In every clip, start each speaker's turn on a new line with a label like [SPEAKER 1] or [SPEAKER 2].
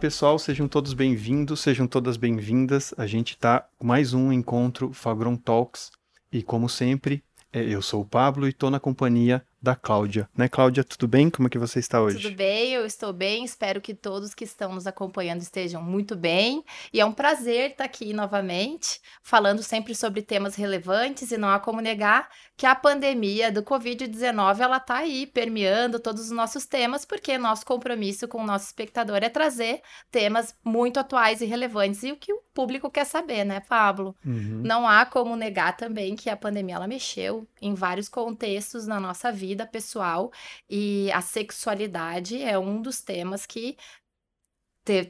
[SPEAKER 1] Pessoal, sejam todos bem-vindos, sejam todas bem-vindas. A gente está com mais um encontro Fagron Talks e como sempre, é, eu sou o Pablo e estou na companhia da Cláudia. Né, Cláudia, tudo bem? Como é que você está hoje?
[SPEAKER 2] Tudo bem, eu estou bem. Espero que todos que estão nos acompanhando estejam muito bem. E é um prazer estar aqui novamente, falando sempre sobre temas relevantes e não há como negar que a pandemia do Covid-19 ela está aí permeando todos os nossos temas, porque nosso compromisso com o nosso espectador é trazer temas muito atuais e relevantes e o que o público quer saber, né, Pablo? Uhum. Não há como negar também que a pandemia ela mexeu em vários contextos na nossa vida vida pessoal e a sexualidade é um dos temas que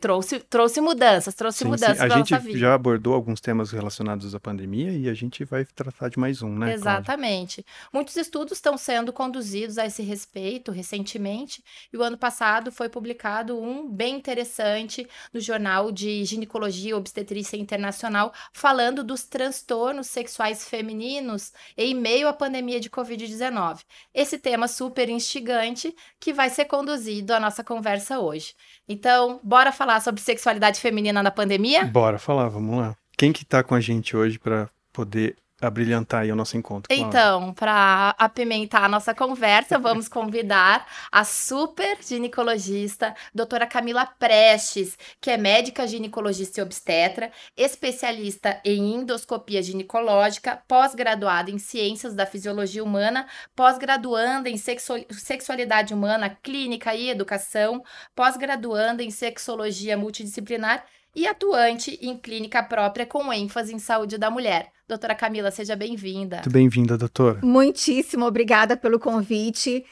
[SPEAKER 2] trouxe, trouxe mudanças, trouxe sim, mudanças
[SPEAKER 1] sim. A gente já abordou alguns temas relacionados à pandemia e a gente vai tratar de mais um, né?
[SPEAKER 2] Exatamente. Cláudia? Muitos estudos estão sendo conduzidos a esse respeito recentemente e o ano passado foi publicado um bem interessante no Jornal de Ginecologia e Obstetrícia Internacional falando dos transtornos sexuais femininos em meio à pandemia de Covid-19. Esse tema super instigante que vai ser conduzido a nossa conversa hoje. Então, bora falar sobre sexualidade feminina na pandemia?
[SPEAKER 1] Bora falar, vamos lá. Quem que tá com a gente hoje para poder abrilhantar aí o nosso encontro.
[SPEAKER 2] Então, para apimentar a nossa conversa, vamos convidar a super ginecologista, doutora Camila Prestes, que é médica ginecologista e obstetra, especialista em endoscopia ginecológica, pós-graduada em ciências da fisiologia humana, pós-graduanda em sexualidade humana, clínica e educação, pós-graduanda em sexologia multidisciplinar e atuante em clínica própria com ênfase em saúde da mulher. Doutora Camila, seja bem-vinda.
[SPEAKER 1] Muito bem-vinda, doutora.
[SPEAKER 3] Muitíssimo obrigada pelo convite.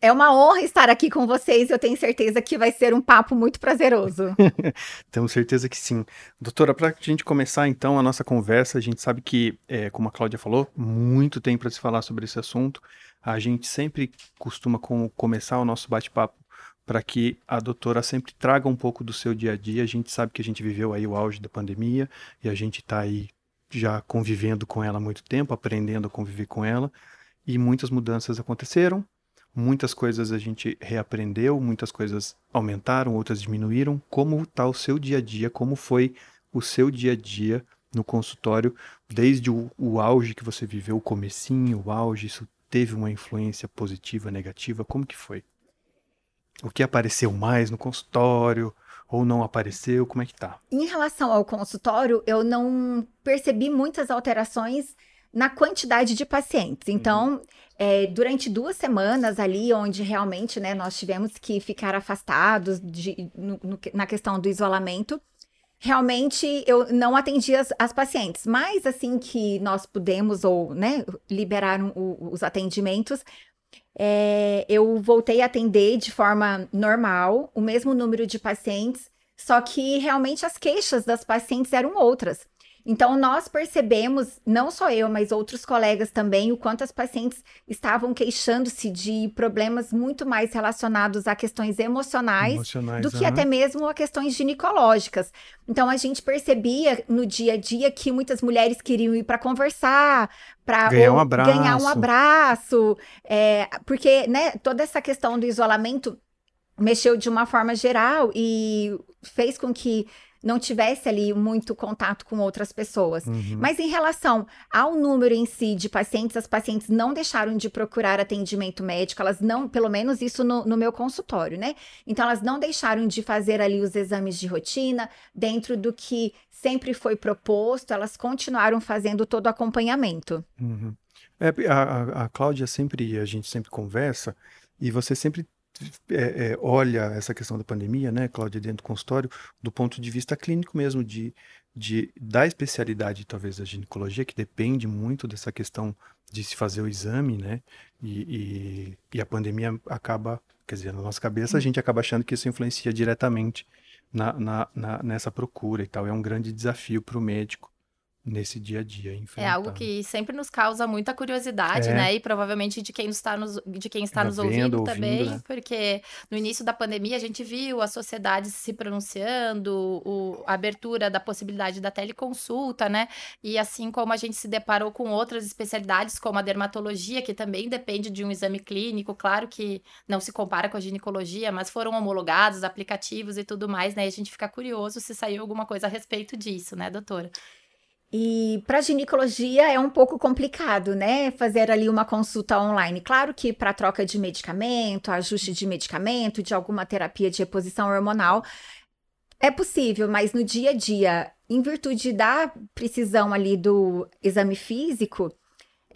[SPEAKER 3] É uma honra estar aqui com vocês. Eu tenho certeza que vai ser um papo muito prazeroso.
[SPEAKER 1] Temos certeza que sim. Doutora, para a gente começar então a nossa conversa, a gente sabe que, é, como a Cláudia falou, muito tem para se falar sobre esse assunto. A gente sempre costuma com, começar o nosso bate-papo para que a doutora sempre traga um pouco do seu dia a dia. A gente sabe que a gente viveu aí o auge da pandemia e a gente está aí já convivendo com ela há muito tempo, aprendendo a conviver com ela, e muitas mudanças aconteceram, muitas coisas a gente reaprendeu, muitas coisas aumentaram, outras diminuíram. Como está o seu dia a dia? Como foi o seu dia a dia no consultório, desde o, o auge que você viveu, o comecinho, o auge, isso teve uma influência positiva, negativa? Como que foi? O que apareceu mais no consultório ou não apareceu? Como é que tá?
[SPEAKER 3] Em relação ao consultório, eu não percebi muitas alterações na quantidade de pacientes. Então, uhum. é, durante duas semanas ali, onde realmente né, nós tivemos que ficar afastados de, no, no, na questão do isolamento, realmente eu não atendi as, as, pacientes. Mas assim que nós pudemos ou né, liberaram o, os atendimentos, é, eu voltei a atender de forma normal, o mesmo número de pacientes, só que realmente as queixas das pacientes eram outras. Então, nós percebemos, não só eu, mas outros colegas também, o quanto as pacientes estavam queixando-se de problemas muito mais relacionados a questões emocionais, emocionais do que até mesmo a questões ginecológicas. Então, a gente percebia no dia a dia que muitas mulheres queriam ir para conversar, para
[SPEAKER 1] ganhar um abraço,
[SPEAKER 3] ganhar um abraço é, porque né, toda essa questão do isolamento mexeu de uma forma geral e fez com que não tivesse ali muito contato com outras pessoas. Uhum. Mas em relação ao número em si de pacientes, as pacientes não deixaram de procurar atendimento médico, elas não, pelo menos isso no, no meu consultório, né? Então elas não deixaram de fazer ali os exames de rotina dentro do que sempre foi proposto, elas continuaram fazendo todo o acompanhamento.
[SPEAKER 1] Uhum. É, a, a Cláudia sempre, a gente sempre conversa, e você sempre é, é, olha essa questão da pandemia, né, Cláudia, dentro do consultório, do ponto de vista clínico mesmo, de, de da especialidade, talvez, da ginecologia, que depende muito dessa questão de se fazer o exame, né, e, e, e a pandemia acaba, quer dizer, na nossa cabeça, a gente acaba achando que isso influencia diretamente na, na, na nessa procura e tal. É um grande desafio para o médico nesse dia a dia.
[SPEAKER 2] É algo que sempre nos causa muita curiosidade, é. né? E provavelmente de quem está nos, de quem está nos ouvindo, ouvindo também, né? porque no início da pandemia a gente viu a sociedade se pronunciando, o, a abertura da possibilidade da teleconsulta, né? E assim como a gente se deparou com outras especialidades, como a dermatologia, que também depende de um exame clínico, claro que não se compara com a ginecologia, mas foram homologados, aplicativos e tudo mais, né? E a gente fica curioso se saiu alguma coisa a respeito disso, né, doutora?
[SPEAKER 3] E para ginecologia é um pouco complicado, né? Fazer ali uma consulta online. Claro que para troca de medicamento, ajuste de medicamento, de alguma terapia de reposição hormonal, é possível, mas no dia a dia, em virtude da precisão ali do exame físico,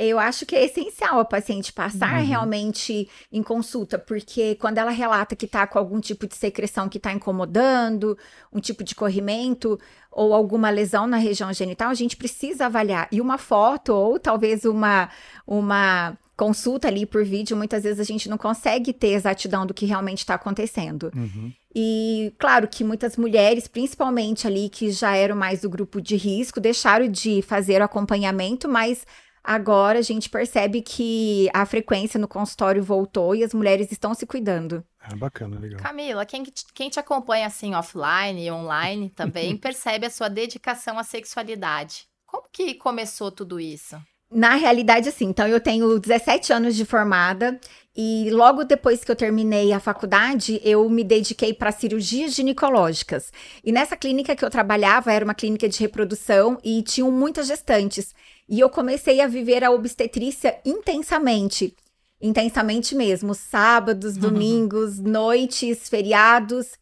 [SPEAKER 3] eu acho que é essencial a paciente passar uhum. realmente em consulta, porque quando ela relata que está com algum tipo de secreção que está incomodando, um tipo de corrimento ou alguma lesão na região genital, a gente precisa avaliar. E uma foto ou talvez uma, uma consulta ali por vídeo, muitas vezes a gente não consegue ter exatidão do que realmente está acontecendo. Uhum. E claro que muitas mulheres, principalmente ali que já eram mais do grupo de risco, deixaram de fazer o acompanhamento, mas Agora a gente percebe que a frequência no consultório voltou e as mulheres estão se cuidando.
[SPEAKER 1] É bacana, legal.
[SPEAKER 2] Camila, quem, quem te acompanha assim offline e online também percebe a sua dedicação à sexualidade. Como que começou tudo isso?
[SPEAKER 3] Na realidade, assim, então eu tenho 17 anos de formada e logo depois que eu terminei a faculdade, eu me dediquei para cirurgias ginecológicas. E nessa clínica que eu trabalhava era uma clínica de reprodução e tinham muitas gestantes. E eu comecei a viver a obstetrícia intensamente. Intensamente mesmo. Sábados, uhum. domingos, noites, feriados.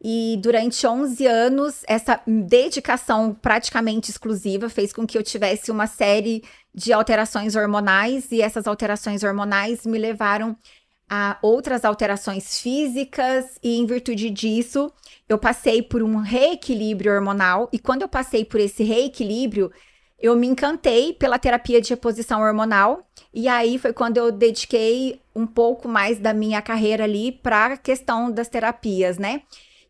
[SPEAKER 3] E durante 11 anos, essa dedicação praticamente exclusiva fez com que eu tivesse uma série de alterações hormonais, e essas alterações hormonais me levaram a outras alterações físicas, e em virtude disso, eu passei por um reequilíbrio hormonal. E quando eu passei por esse reequilíbrio, eu me encantei pela terapia de reposição hormonal e aí foi quando eu dediquei um pouco mais da minha carreira ali para a questão das terapias, né?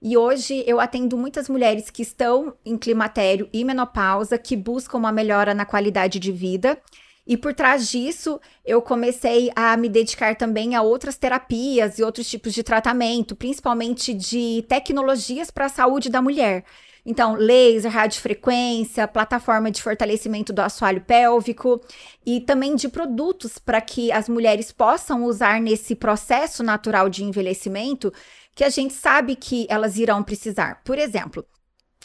[SPEAKER 3] E hoje eu atendo muitas mulheres que estão em climatério e menopausa, que buscam uma melhora na qualidade de vida. E por trás disso, eu comecei a me dedicar também a outras terapias e outros tipos de tratamento, principalmente de tecnologias para a saúde da mulher. Então, laser, radiofrequência, plataforma de fortalecimento do assoalho pélvico e também de produtos para que as mulheres possam usar nesse processo natural de envelhecimento que a gente sabe que elas irão precisar. Por exemplo,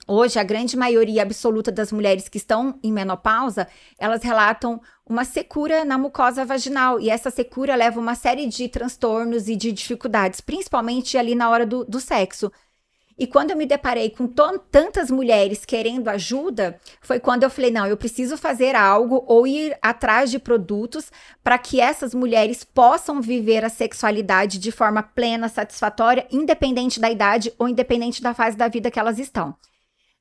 [SPEAKER 3] Hoje, a grande maioria absoluta das mulheres que estão em menopausa, elas relatam uma secura na mucosa vaginal. E essa secura leva uma série de transtornos e de dificuldades, principalmente ali na hora do, do sexo. E quando eu me deparei com tantas mulheres querendo ajuda, foi quando eu falei: não, eu preciso fazer algo ou ir atrás de produtos para que essas mulheres possam viver a sexualidade de forma plena, satisfatória, independente da idade ou independente da fase da vida que elas estão.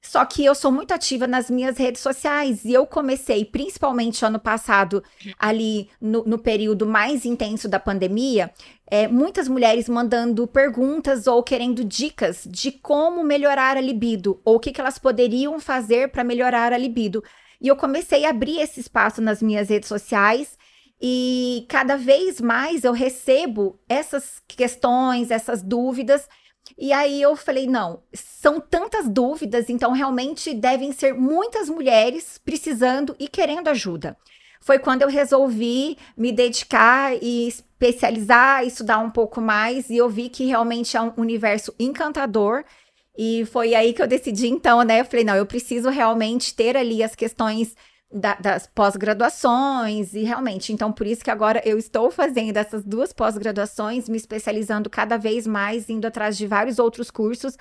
[SPEAKER 3] Só que eu sou muito ativa nas minhas redes sociais e eu comecei, principalmente ano passado, ali no, no período mais intenso da pandemia, é, muitas mulheres mandando perguntas ou querendo dicas de como melhorar a libido ou o que, que elas poderiam fazer para melhorar a libido. E eu comecei a abrir esse espaço nas minhas redes sociais e cada vez mais eu recebo essas questões, essas dúvidas e aí eu falei, não, são tantas dúvidas, então realmente devem ser muitas mulheres precisando e querendo ajuda. Foi quando eu resolvi me dedicar e especializar, estudar um pouco mais, e eu vi que realmente é um universo encantador. E foi aí que eu decidi, então, né? Eu falei, não, eu preciso realmente ter ali as questões da, das pós-graduações e realmente, então por isso que agora eu estou fazendo essas duas pós-graduações, me especializando cada vez mais, indo atrás de vários outros cursos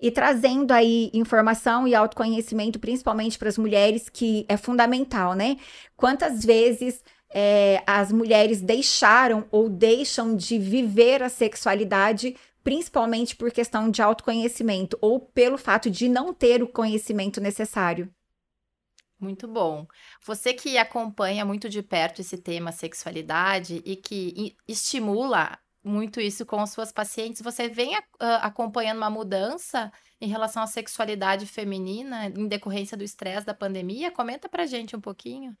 [SPEAKER 3] e trazendo aí informação e autoconhecimento, principalmente para as mulheres, que é fundamental, né? Quantas vezes é, as mulheres deixaram ou deixam de viver a sexualidade principalmente por questão de autoconhecimento ou pelo fato de não ter o conhecimento necessário.
[SPEAKER 2] Muito bom. Você que acompanha muito de perto esse tema sexualidade e que estimula muito isso com as suas pacientes, você vem acompanhando uma mudança em relação à sexualidade feminina em decorrência do estresse da pandemia? Comenta pra gente um pouquinho.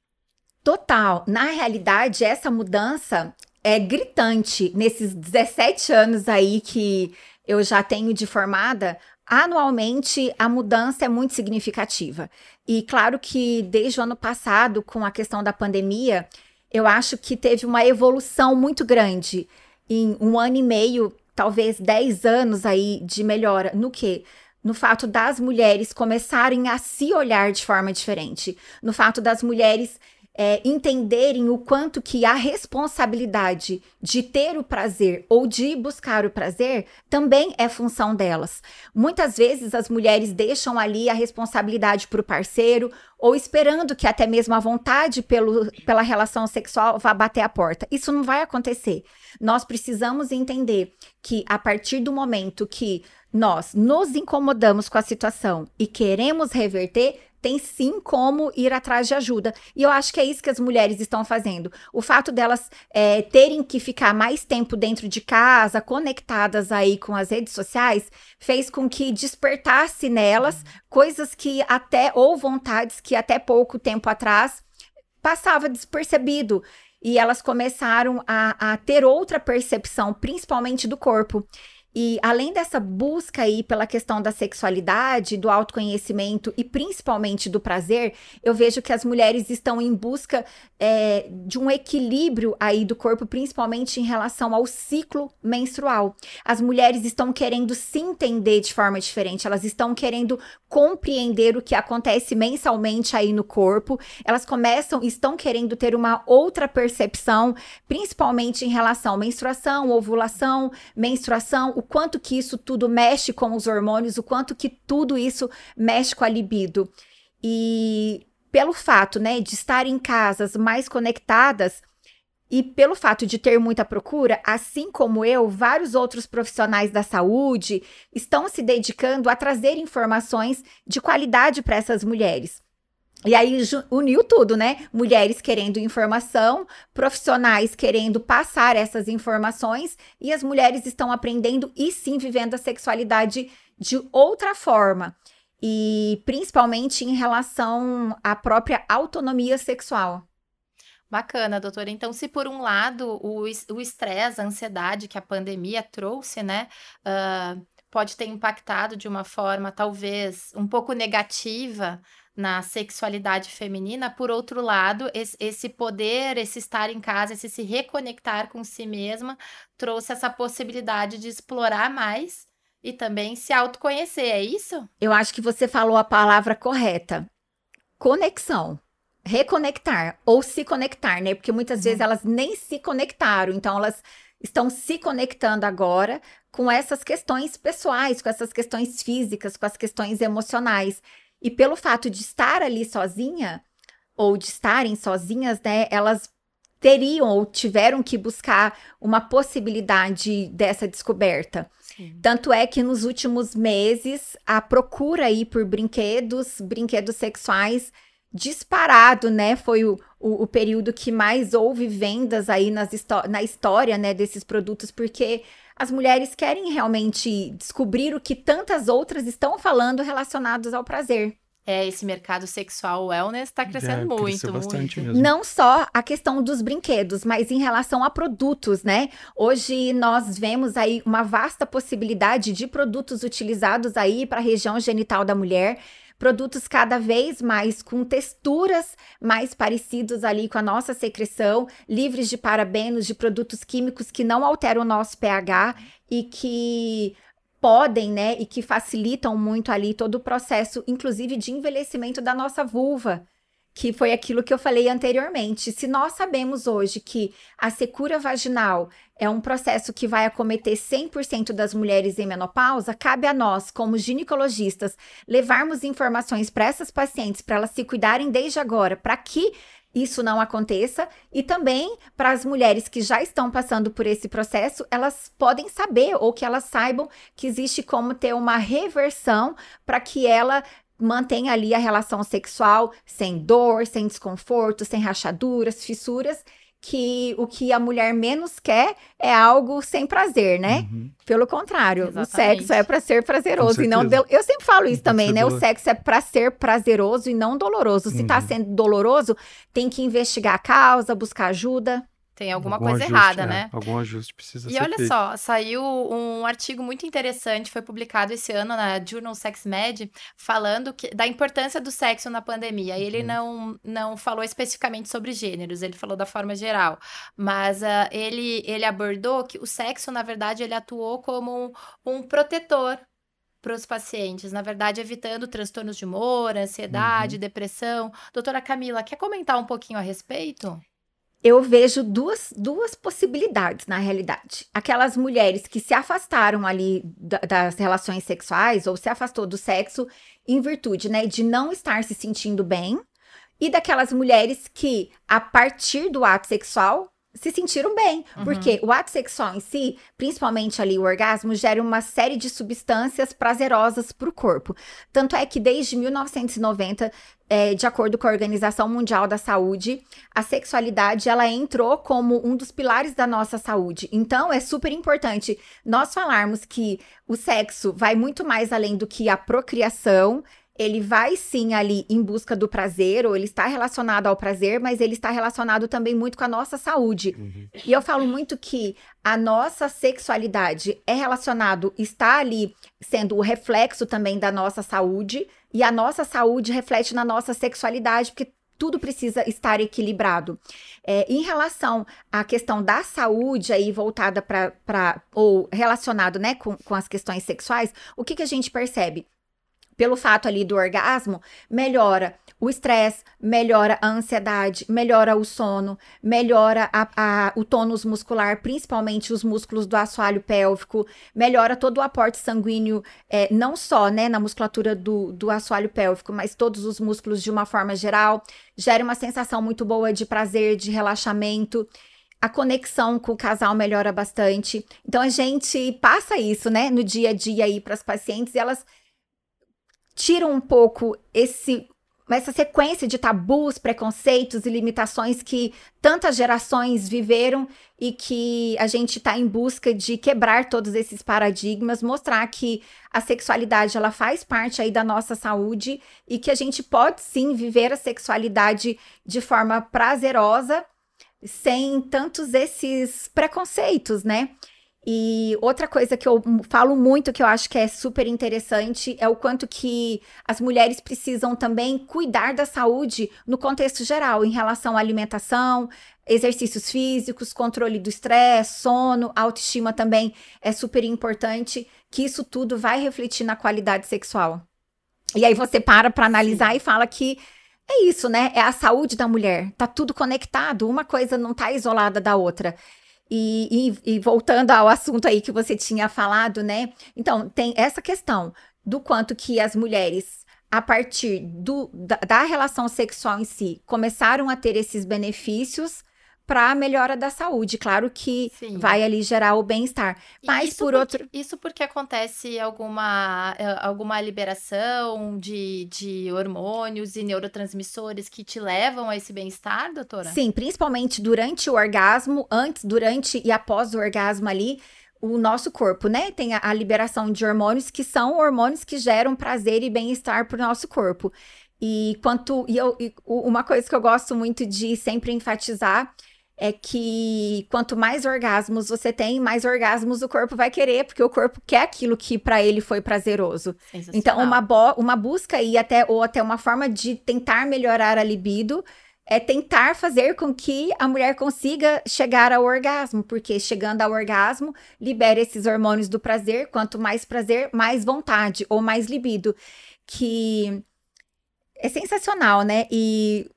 [SPEAKER 3] Total. Na realidade, essa mudança é gritante nesses 17 anos aí que eu já tenho de formada. Anualmente, a mudança é muito significativa. E claro que desde o ano passado, com a questão da pandemia, eu acho que teve uma evolução muito grande em um ano e meio, talvez 10 anos aí de melhora. No que? No fato das mulheres começarem a se olhar de forma diferente. No fato das mulheres é, entenderem o quanto que a responsabilidade de ter o prazer ou de buscar o prazer também é função delas. Muitas vezes as mulheres deixam ali a responsabilidade para o parceiro ou esperando que até mesmo a vontade pelo, pela relação sexual vá bater a porta. Isso não vai acontecer. Nós precisamos entender que a partir do momento que nós nos incomodamos com a situação e queremos reverter, tem sim como ir atrás de ajuda. E eu acho que é isso que as mulheres estão fazendo. O fato delas é, terem que ficar mais tempo dentro de casa, conectadas aí com as redes sociais, fez com que despertasse nelas coisas que até, ou vontades que até pouco tempo atrás passava despercebido. E elas começaram a, a ter outra percepção, principalmente do corpo. E além dessa busca aí pela questão da sexualidade, do autoconhecimento e principalmente do prazer, eu vejo que as mulheres estão em busca é, de um equilíbrio aí do corpo, principalmente em relação ao ciclo menstrual. As mulheres estão querendo se entender de forma diferente, elas estão querendo compreender o que acontece mensalmente aí no corpo, elas começam, estão querendo ter uma outra percepção, principalmente em relação à menstruação, ovulação, menstruação, o quanto que isso tudo mexe com os hormônios, o quanto que tudo isso mexe com a libido. E pelo fato, né, de estar em casas mais conectadas e pelo fato de ter muita procura, assim como eu, vários outros profissionais da saúde estão se dedicando a trazer informações de qualidade para essas mulheres. E aí uniu tudo, né? Mulheres querendo informação, profissionais querendo passar essas informações e as mulheres estão aprendendo e sim vivendo a sexualidade de outra forma. E principalmente em relação à própria autonomia sexual.
[SPEAKER 2] Bacana, doutora. Então, se por um lado o estresse, a ansiedade que a pandemia trouxe, né, uh, pode ter impactado de uma forma talvez um pouco negativa na sexualidade feminina, por outro lado, esse, poder, esse estar em casa, esse se reconectar com si mesma, trouxe essa possibilidade de explorar mais e também se autoconhecer, é isso?
[SPEAKER 3] Eu acho que você falou a palavra correta. Conexão. Reconectar ou se conectar, né? Porque muitas uhum. vezes elas nem se conectaram, então elas estão se conectando agora com essas questões pessoais, com essas questões físicas, com as questões emocionais. E pelo fato de estar ali sozinha, ou de estarem sozinhas, né, elas teriam ou tiveram que buscar uma possibilidade dessa descoberta. Sim. Tanto é que nos últimos meses a procura aí por brinquedos, brinquedos sexuais disparado, né? Foi o, o, o período que mais houve vendas aí nas na história, né, desses produtos, porque as mulheres querem realmente descobrir o que tantas outras estão falando relacionados ao prazer.
[SPEAKER 2] É, esse mercado sexual wellness está crescendo é, muito,
[SPEAKER 1] bastante
[SPEAKER 2] muito.
[SPEAKER 1] Mesmo.
[SPEAKER 3] Não só a questão dos brinquedos, mas em relação a produtos, né? Hoje nós vemos aí uma vasta possibilidade de produtos utilizados aí para a região genital da mulher produtos cada vez mais com texturas mais parecidos ali com a nossa secreção, livres de parabenos, de produtos químicos que não alteram o nosso pH e que podem, né, e que facilitam muito ali todo o processo, inclusive de envelhecimento da nossa vulva que foi aquilo que eu falei anteriormente. Se nós sabemos hoje que a secura vaginal é um processo que vai acometer 100% das mulheres em menopausa, cabe a nós, como ginecologistas, levarmos informações para essas pacientes, para elas se cuidarem desde agora, para que isso não aconteça e também para as mulheres que já estão passando por esse processo, elas podem saber ou que elas saibam que existe como ter uma reversão para que ela mantém ali a relação sexual sem dor, sem desconforto, sem rachaduras, fissuras que o que a mulher menos quer é algo sem prazer, né?
[SPEAKER 1] Uhum.
[SPEAKER 3] Pelo contrário,
[SPEAKER 2] Exatamente.
[SPEAKER 3] o sexo é para ser prazeroso e não do- eu sempre falo isso
[SPEAKER 1] que
[SPEAKER 3] também, né? O sexo é para ser prazeroso e não doloroso. Se tá
[SPEAKER 1] Uhum.
[SPEAKER 3] sendo doloroso, tem que investigar a causa, buscar ajuda.
[SPEAKER 2] Tem alguma
[SPEAKER 1] Algum
[SPEAKER 2] coisa
[SPEAKER 1] ajuste,
[SPEAKER 2] errada,
[SPEAKER 1] é,
[SPEAKER 2] né?
[SPEAKER 1] Algum ajuste precisa
[SPEAKER 2] E
[SPEAKER 1] ser
[SPEAKER 2] olha
[SPEAKER 1] feito.
[SPEAKER 2] só, saiu um artigo muito interessante, foi publicado esse ano na Journal Sex Med, falando que- da importância do sexo na pandemia. E ele
[SPEAKER 1] Uhum.
[SPEAKER 2] não, não falou especificamente sobre gêneros, ele falou da forma geral. Mas ah, ele, ele abordou que o sexo, na verdade, ele atuou como um, um protetor para os pacientes, na verdade, evitando transtornos de humor, ansiedade, depressão. Doutora Camila, quer comentar um pouquinho a respeito?
[SPEAKER 3] Eu vejo duas, duas possibilidades na realidade. Aquelas mulheres que se afastaram ali da- das relações sexuais ou se afastou do sexo em virtude, né, de não estar se sentindo bem, e daquelas mulheres que a partir do ato sexual se sentiram bem,
[SPEAKER 2] Uhum.
[SPEAKER 3] porque o ato sexual em si, principalmente ali o orgasmo, gera uma série de substâncias prazerosas para o corpo. Tanto é que desde 1990, é, de acordo com a Organização Mundial da Saúde, a sexualidade ela entrou como um dos pilares da nossa saúde. Então é super importante nós falarmos que o sexo vai muito mais além do que a procriação. Ele vai sim ali em busca do prazer, ou ele está relacionado ao prazer, mas ele está relacionado também muito com a nossa saúde.
[SPEAKER 1] Uhum.
[SPEAKER 3] E eu falo muito que a nossa sexualidade é relacionado, está ali sendo o reflexo também da nossa saúde, e a nossa saúde reflete na nossa sexualidade, porque tudo precisa estar equilibrado. É, em relação à questão da saúde aí voltada para ou relacionado né, com, com as questões sexuais, o que, que a gente percebe? Pelo fato ali do orgasmo, melhora o estresse, melhora a ansiedade, melhora o sono, melhora a- a- o tônus muscular, principalmente os músculos do assoalho pélvico, melhora todo o aporte sanguíneo, é, não só né, na musculatura do, do assoalho pélvico, mas todos os músculos de uma forma geral, gera uma sensação muito boa de prazer, de relaxamento. A conexão com o casal melhora bastante. Então a gente passa isso, né, no dia a dia aí para as pacientes e elas tiram um pouco esse essa sequência de tabus, preconceitos e limitações que tantas gerações viveram e que a gente está em busca de quebrar todos esses paradigmas, mostrar que a sexualidade ela faz parte aí da nossa saúde e que a gente pode sim viver a sexualidade de forma prazerosa sem tantos esses preconceitos, né? E outra coisa que eu falo muito, que eu acho que é super interessante, é o quanto que as mulheres precisam também cuidar da saúde no contexto geral, em relação à alimentação, exercícios físicos, controle do estresse, sono, autoestima também é super importante, que isso tudo vai refletir na qualidade sexual. E aí você para para analisar e fala que é isso, né? É a saúde da mulher. Tá tudo conectado, uma coisa não tá isolada da outra. E, e, e, voltando ao assunto aí que você tinha falado, né? Então, tem essa questão do quanto que as mulheres, a partir do, da, da relação sexual em si, começaram a ter esses benefícios para a melhora da saúde. Claro que
[SPEAKER 2] Sim.
[SPEAKER 3] vai ali gerar o bem-estar. Mas, por
[SPEAKER 2] porque-
[SPEAKER 3] outro.
[SPEAKER 2] Isso porque acontece alguma, eh, alguma liberação de, de hormônios e neurotransmissores que te levam a esse bem-estar, doutora?
[SPEAKER 3] Sim, principalmente durante o orgasmo, antes, durante e após o orgasmo ali, o nosso corpo, né? Tem a, a liberação de hormônios que são hormônios que geram prazer e bem-estar para o nosso corpo. E quanto e eu, e uma coisa que eu gosto muito de sempre enfatizar é que quanto mais orgasmos você tem, mais orgasmos o corpo vai querer, porque o corpo quer aquilo que para ele foi prazeroso. Então, uma, uma busca aí até, ou até uma forma de tentar melhorar a libido é tentar fazer com que a mulher consiga chegar ao orgasmo, porque chegando ao orgasmo, libera esses hormônios do prazer, quanto mais prazer, mais vontade, ou mais libido, que é sensacional, né? E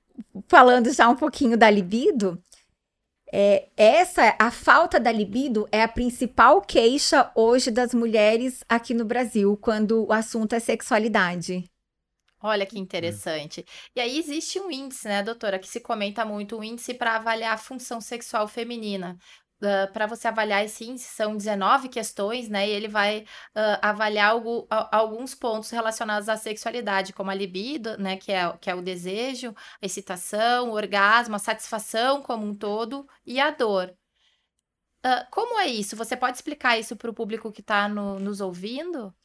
[SPEAKER 3] falando já um pouquinho da libido, é, essa, a falta da libido é a principal queixa hoje das mulheres aqui no Brasil, quando o assunto é sexualidade.
[SPEAKER 2] Olha que interessante. E aí existe um índice, né, doutora, que se comenta muito, um índice para avaliar a função sexual feminina. Uh, para você avaliar, sim, são 19 questões, né? E ele vai uh, avaliar algo, a, alguns pontos relacionados à sexualidade, como a libido, né? Que é, que é o desejo, a excitação, o orgasmo, a satisfação como um todo e a dor. Uh, como é isso? Você pode explicar isso para o público que está no, nos ouvindo?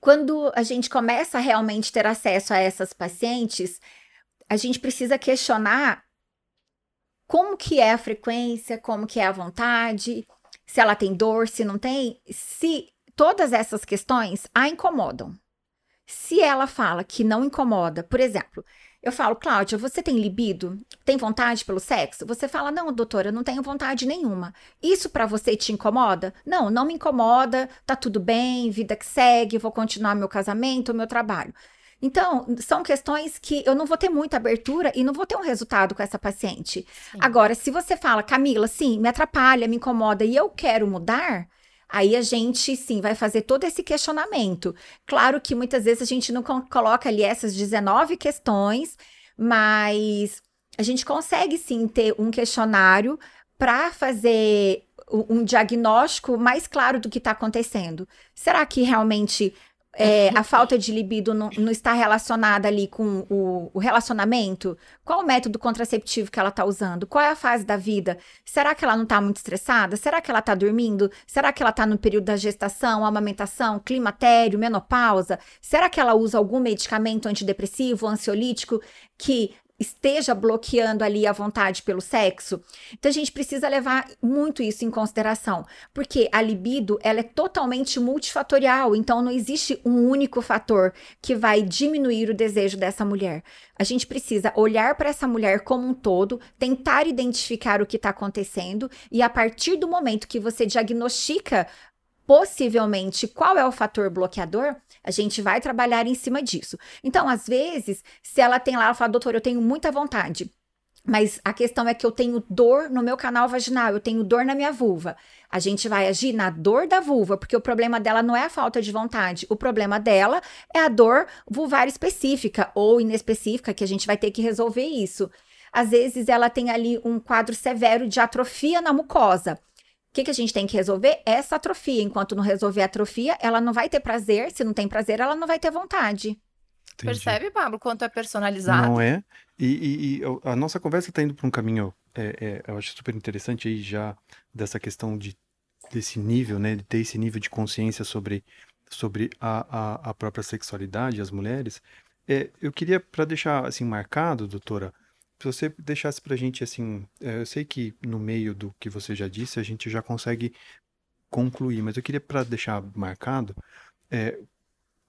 [SPEAKER 3] Quando a gente começa a realmente ter acesso a essas pacientes, a gente precisa questionar como que é a frequência, como que é a vontade, se ela tem dor, se não tem, se todas essas questões a incomodam. Se ela fala que não incomoda, por exemplo, eu falo, Cláudia, você tem libido? Tem vontade pelo sexo? Você fala, não, doutora, não tenho vontade nenhuma. Isso para você te incomoda? Não, não me incomoda, tá tudo bem, vida que segue, vou continuar meu casamento, meu trabalho. Então, são questões que eu não vou ter muita abertura e não vou ter um resultado com essa paciente. Sim. Agora, se você fala, Camila, sim, me atrapalha, me incomoda e eu quero mudar, Aí a gente, sim, vai fazer todo esse questionamento. Claro que muitas vezes a gente não coloca ali essas 19 questões, mas a gente consegue sim ter um questionário para fazer um diagnóstico mais claro do que está acontecendo. Será que realmente é, a falta de libido não, não, está relacionada ali com o, o, relacionamento? Qual o método contraceptivo que ela está usando? Qual é a fase da vida? Será que ela não está muito estressada? Será que ela está dormindo? Será que ela está no período da gestação, amamentação, climatério, menopausa? Será que ela usa algum medicamento antidepressivo, ansiolítico que esteja bloqueando ali a vontade pelo sexo. Então a gente precisa levar muito isso em consideração, porque a libido ela é totalmente multifatorial, então não existe um único fator que vai diminuir o desejo dessa mulher. A gente precisa olhar para essa mulher como um todo, tentar identificar o que está acontecendo e a partir do momento que você diagnostica possivelmente qual é o fator bloqueador, a gente vai trabalhar em cima disso. Então, às vezes, se ela tem lá, ela fala, doutor, eu tenho muita vontade. Mas a questão é que eu tenho dor no meu canal vaginal, eu tenho dor na minha vulva. A gente vai agir na dor da vulva, porque o problema dela não é a falta de vontade. O problema dela é a dor vulvar específica ou inespecífica, que a gente vai ter que resolver isso. Às vezes ela tem ali um quadro severo de atrofia na mucosa. O que, que a gente tem que resolver? Essa atrofia. Enquanto não resolver a atrofia, ela não vai ter prazer. Se não tem prazer, ela não vai ter vontade.
[SPEAKER 2] Entendi. Percebe, Pablo, quanto é personalizado?
[SPEAKER 1] Não é? E, e, e a nossa conversa está indo para um caminho, é, é, eu acho super interessante aí já dessa questão de desse nível, né, de ter esse nível de consciência sobre, sobre a, a, a própria sexualidade, as mulheres. É, eu queria, para deixar assim marcado, doutora, se você deixasse para a gente assim, é, eu sei que no meio do que você já disse a gente já consegue concluir, mas eu queria para deixar marcado, é,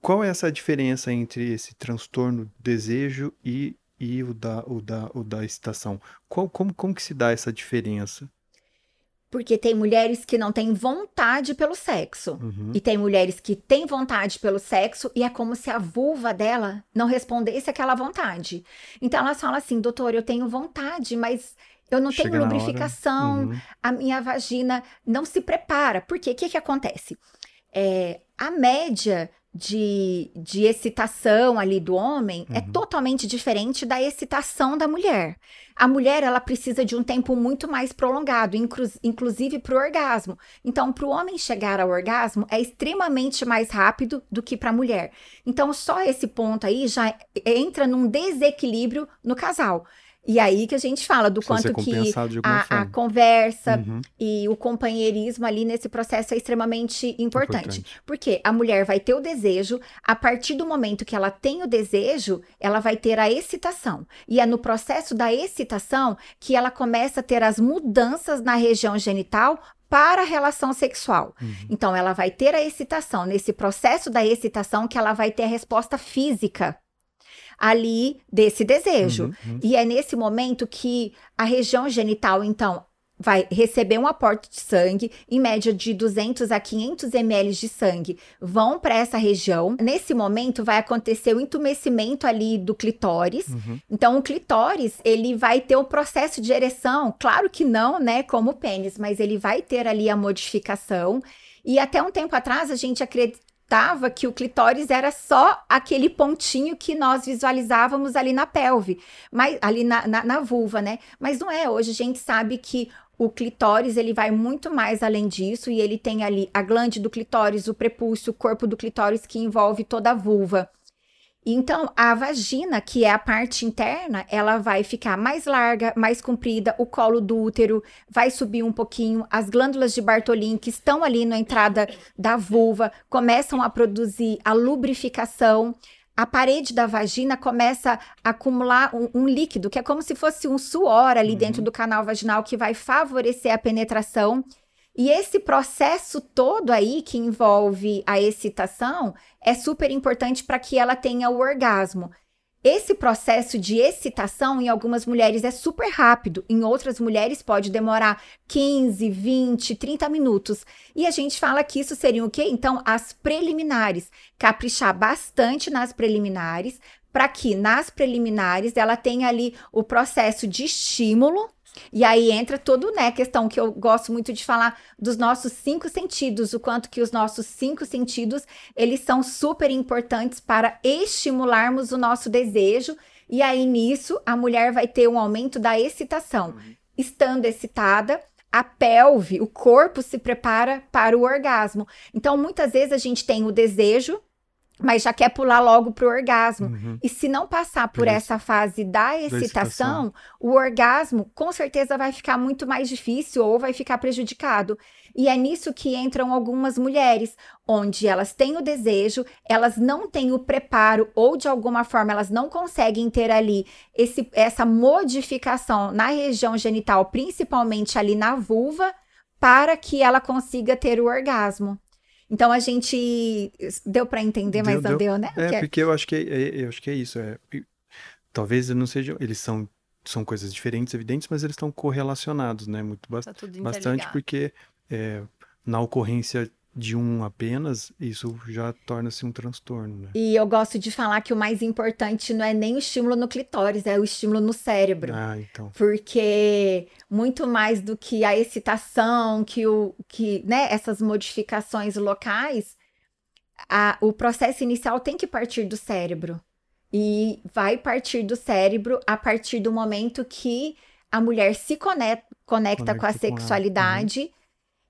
[SPEAKER 1] qual é essa diferença entre esse transtorno desejo e, e o, da, o, da, o da excitação? Qual, como, como que se dá essa diferença?
[SPEAKER 3] Porque tem mulheres que não têm vontade pelo sexo. Uhum. E tem mulheres que têm vontade pelo sexo e é como se a vulva dela não respondesse aquela vontade. Então elas falam assim, doutor, eu tenho vontade, mas eu não Chega tenho lubrificação, uhum. a minha vagina não se prepara. Por quê? O que, que acontece? É, a média de, de excitação ali do homem é uhum. é totalmente diferente da excitação da mulher. A mulher, ela precisa de um tempo muito mais prolongado, inclu inclusive para o orgasmo. Então, para o homem chegar ao orgasmo é extremamente mais rápido do que para a mulher. Então, só esse ponto aí já entra num desequilíbrio no casal. E aí que a gente fala do quanto que a, a, conversa uhum. e o companheirismo ali nesse processo é extremamente importante. importante. Porque a mulher vai ter o desejo, a partir do momento que ela tem o desejo, ela vai ter a excitação. E é no processo da excitação que ela começa a ter as mudanças na região genital para a relação sexual. Uhum. Então, ela vai ter a excitação. Nesse processo da excitação, que ela vai ter a resposta física ali desse desejo. Uhum, uhum. E é nesse momento que a região genital, então, vai receber um aporte de sangue, em média de 200 a 500 ml de sangue, vão para essa região. Nesse momento vai acontecer o entumecimento ali do clitóris. Uhum. Então o clitóris, ele vai ter o processo de ereção, claro que não, né, como o pênis, mas ele vai ter ali a modificação. E até um tempo atrás a gente acredita acreditava que o clitóris era só aquele pontinho que nós visualizávamos ali na pelve, mas ali na, na, na vulva, né? Mas não é. Hoje a gente sabe que o clitóris ele vai muito mais além disso e ele tem ali a glande do clitóris, o prepúcio, o corpo do clitóris que envolve toda a vulva. Então, a vagina, que é a parte interna, ela vai ficar mais larga, mais comprida, o colo do útero vai subir um pouquinho, as glândulas de Bartolin, que estão ali na entrada da vulva, começam a produzir a lubrificação. A parede da vagina começa a acumular um, um líquido, que é como se fosse um suor ali uhum. dentro do canal vaginal, que vai favorecer a penetração. E esse processo todo aí que envolve a excitação é super importante para que ela tenha o orgasmo. Esse processo de excitação em algumas mulheres é super rápido, em outras mulheres pode demorar 15, 20, 30 minutos. E a gente fala que isso seria o quê? Então, as preliminares. Caprichar bastante nas preliminares, para que nas preliminares ela tenha ali o processo de estímulo e aí entra todo, né, a questão que eu gosto muito de falar dos nossos cinco sentidos, o quanto que os nossos cinco sentidos, eles são super importantes para estimularmos o nosso desejo, e aí nisso a mulher vai ter um aumento da excitação. Uhum. Estando excitada, a pelve, o corpo se prepara para o orgasmo. Então, muitas vezes a gente tem o desejo, mas já quer pular logo pro orgasmo. Uhum. E se não passar por Isso. essa fase da excitação, da excitação, o orgasmo com certeza vai ficar muito mais difícil ou vai ficar prejudicado. E é nisso que entram algumas mulheres, onde elas têm o desejo, elas não têm o preparo ou de alguma forma elas não conseguem ter ali esse, essa modificação na região genital, principalmente ali na vulva, para que ela consiga ter o orgasmo. Então a gente deu para entender, mas deu, não deu, né?
[SPEAKER 1] É, que é porque eu acho que é, é, eu acho que é isso. É, talvez não sejam, eles são são coisas diferentes, evidentes, mas eles estão correlacionados, né? Muito tá bastante, porque é, na ocorrência de um apenas, isso já torna-se um transtorno. Né?
[SPEAKER 3] E eu gosto de falar que o mais importante não é nem o estímulo no clitóris, é o estímulo no cérebro.
[SPEAKER 1] Ah, então.
[SPEAKER 3] Porque muito mais do que a excitação, que o que, né, essas modificações locais, a, o processo inicial tem que partir do cérebro. E vai partir do cérebro a partir do momento que a mulher se conecta, conecta com a sexualidade. Com uhum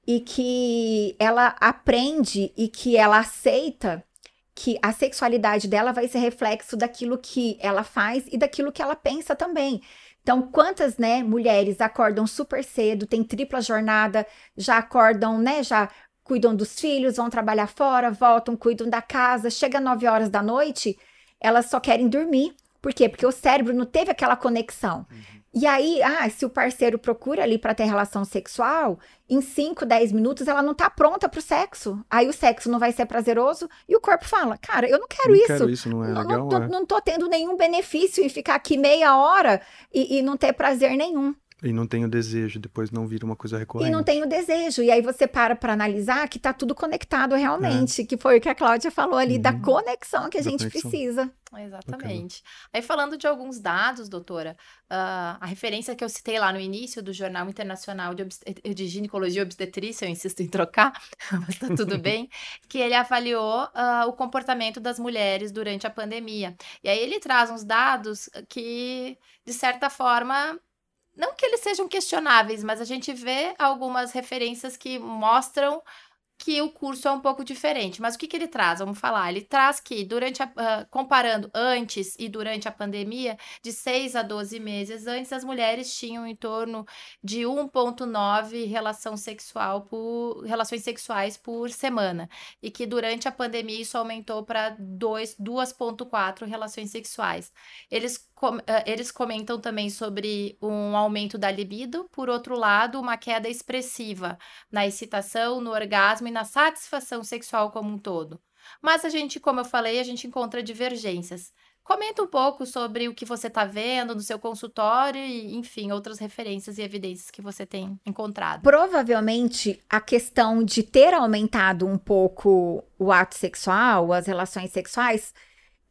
[SPEAKER 3] e que ela aprende e que ela aceita que a sexualidade dela vai ser reflexo daquilo que ela faz e daquilo que ela pensa também. Então, quantas, né, mulheres acordam super cedo, tem tripla jornada, já acordam, né, já cuidam dos filhos, vão trabalhar fora, voltam, cuidam da casa, chega 9 horas da noite, elas só querem dormir. Por quê? Porque o cérebro não teve aquela conexão. Uhum. E aí, ah, se o parceiro procura ali para ter relação sexual, em 5, 10 minutos ela não tá pronta pro sexo. Aí o sexo não vai ser prazeroso e o corpo fala: "Cara, eu não quero
[SPEAKER 1] não
[SPEAKER 3] isso.
[SPEAKER 1] Quero isso, não é legal.
[SPEAKER 3] Não,
[SPEAKER 1] não,
[SPEAKER 3] é. não tô tendo nenhum benefício em ficar aqui meia hora e, e não ter prazer nenhum.
[SPEAKER 1] E não tem o desejo, depois não vira uma coisa recorrente.
[SPEAKER 3] E não tem o desejo. E aí você para para analisar que tá tudo conectado realmente, é. que foi o que a Cláudia falou ali, uhum. da conexão que a da gente conexão. precisa.
[SPEAKER 2] Exatamente. Bacana. Aí falando de alguns dados, doutora, uh, a referência que eu citei lá no início do Jornal Internacional de, de Ginecologia e Obstetrícia, eu insisto em trocar, mas tá tudo bem, que ele avaliou uh, o comportamento das mulheres durante a pandemia. E aí ele traz uns dados que, de certa forma, não que eles sejam questionáveis, mas a gente vê algumas referências que mostram que o curso é um pouco diferente. Mas o que, que ele traz? Vamos falar. Ele traz que, durante a, uh, comparando antes e durante a pandemia, de 6 a 12 meses antes, as mulheres tinham em torno de 1,9 relação sexual por, relações sexuais por semana. E que durante a pandemia isso aumentou para 2,4 relações sexuais. Eles com, uh, eles comentam também sobre um aumento da libido, por outro lado, uma queda expressiva na excitação, no orgasmo e na satisfação sexual como um todo. Mas a gente, como eu falei, a gente encontra divergências. Comenta um pouco sobre o que você está vendo no seu consultório e, enfim, outras referências e evidências que você tem encontrado.
[SPEAKER 3] Provavelmente a questão de ter aumentado um pouco o ato sexual, as relações sexuais,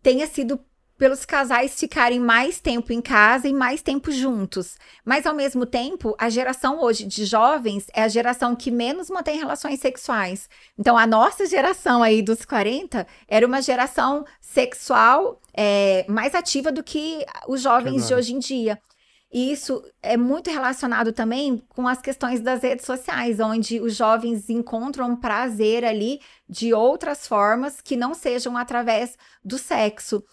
[SPEAKER 3] tenha sido pelos casais ficarem mais tempo em casa e mais tempo juntos. Mas, ao mesmo tempo, a geração hoje de jovens é a geração que menos mantém relações sexuais. Então, a nossa geração aí dos 40 era uma geração sexual é, mais ativa do que os jovens de hoje em dia. E isso é muito relacionado também com as questões das redes sociais, onde os jovens encontram prazer ali de outras formas que não sejam através do sexo.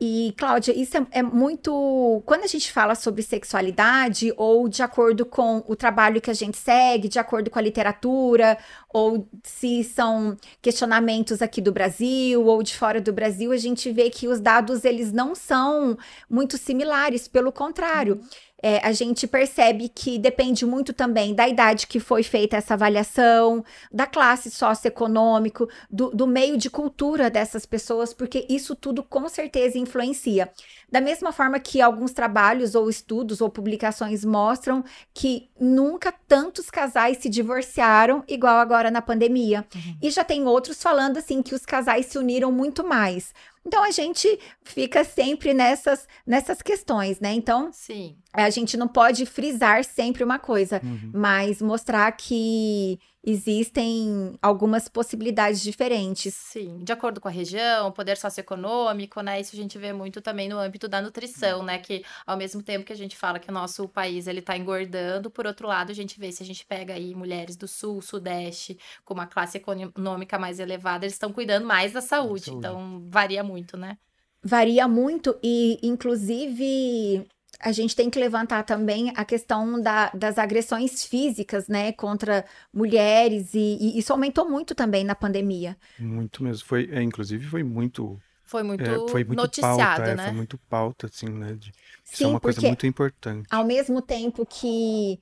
[SPEAKER 3] E, Cláudia, isso é, é, muito. Quando a gente fala sobre sexualidade, ou de acordo com o trabalho que a gente segue, de acordo com a literatura, ou se são questionamentos aqui do Brasil ou de fora do Brasil, a gente vê que os dados eles não são muito similares, pelo contrário. Uhum é, a gente percebe que depende muito também da idade que foi feita essa avaliação, da classe socioeconômico, do, do meio de cultura dessas pessoas, porque isso tudo com certeza influencia. Da mesma forma que alguns trabalhos ou estudos ou publicações mostram que nunca tantos casais se divorciaram igual agora na pandemia. Uhum. E já tem outros falando assim que os casais se uniram muito mais. Então a gente fica sempre nessas, nessas questões, né? Então,
[SPEAKER 2] Sim.
[SPEAKER 3] a gente não pode frisar sempre uma coisa, uhum. mas mostrar que existem algumas possibilidades diferentes.
[SPEAKER 2] Sim, de acordo com a região, poder socioeconômico, né? Isso a gente vê muito também no âmbito da nutrição, né? Que ao mesmo tempo que a gente fala que o nosso país ele tá engordando, por outro lado, a gente vê se a gente pega aí mulheres do sul, sudeste, com uma classe econômica mais elevada, eles estão cuidando mais da saúde. saúde. Então, varia muito, né?
[SPEAKER 3] Varia muito e, inclusive, a gente tem que levantar também a questão da, das agressões físicas, né, contra mulheres, e, e, isso aumentou muito também na pandemia.
[SPEAKER 1] Muito mesmo. Foi, é, inclusive, foi muito.
[SPEAKER 2] Foi muito, é, foi muito noticiado,
[SPEAKER 1] pauta, é,
[SPEAKER 2] né?
[SPEAKER 1] foi muito pauta, assim, né? De, Sim, isso é uma coisa muito importante.
[SPEAKER 3] Ao mesmo tempo que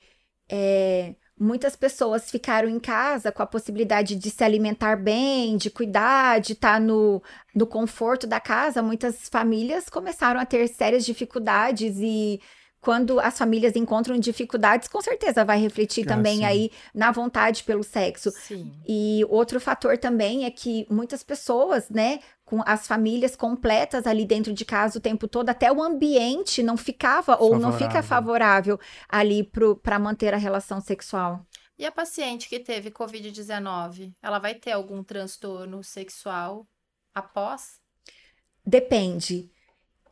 [SPEAKER 3] é, muitas pessoas ficaram em casa com a possibilidade de se alimentar bem, de cuidar, de estar no, no conforto da casa, muitas famílias começaram a ter sérias dificuldades e quando as famílias encontram dificuldades, com certeza vai refletir ah, também sim. aí na vontade pelo sexo.
[SPEAKER 2] Sim.
[SPEAKER 3] E outro fator também é que muitas pessoas, né, com as famílias completas ali dentro de casa o tempo todo, até o ambiente não ficava ou não fica favorável ali para manter a relação sexual.
[SPEAKER 2] E a paciente que teve Covid-19, ela vai ter algum transtorno sexual após?
[SPEAKER 3] Depende.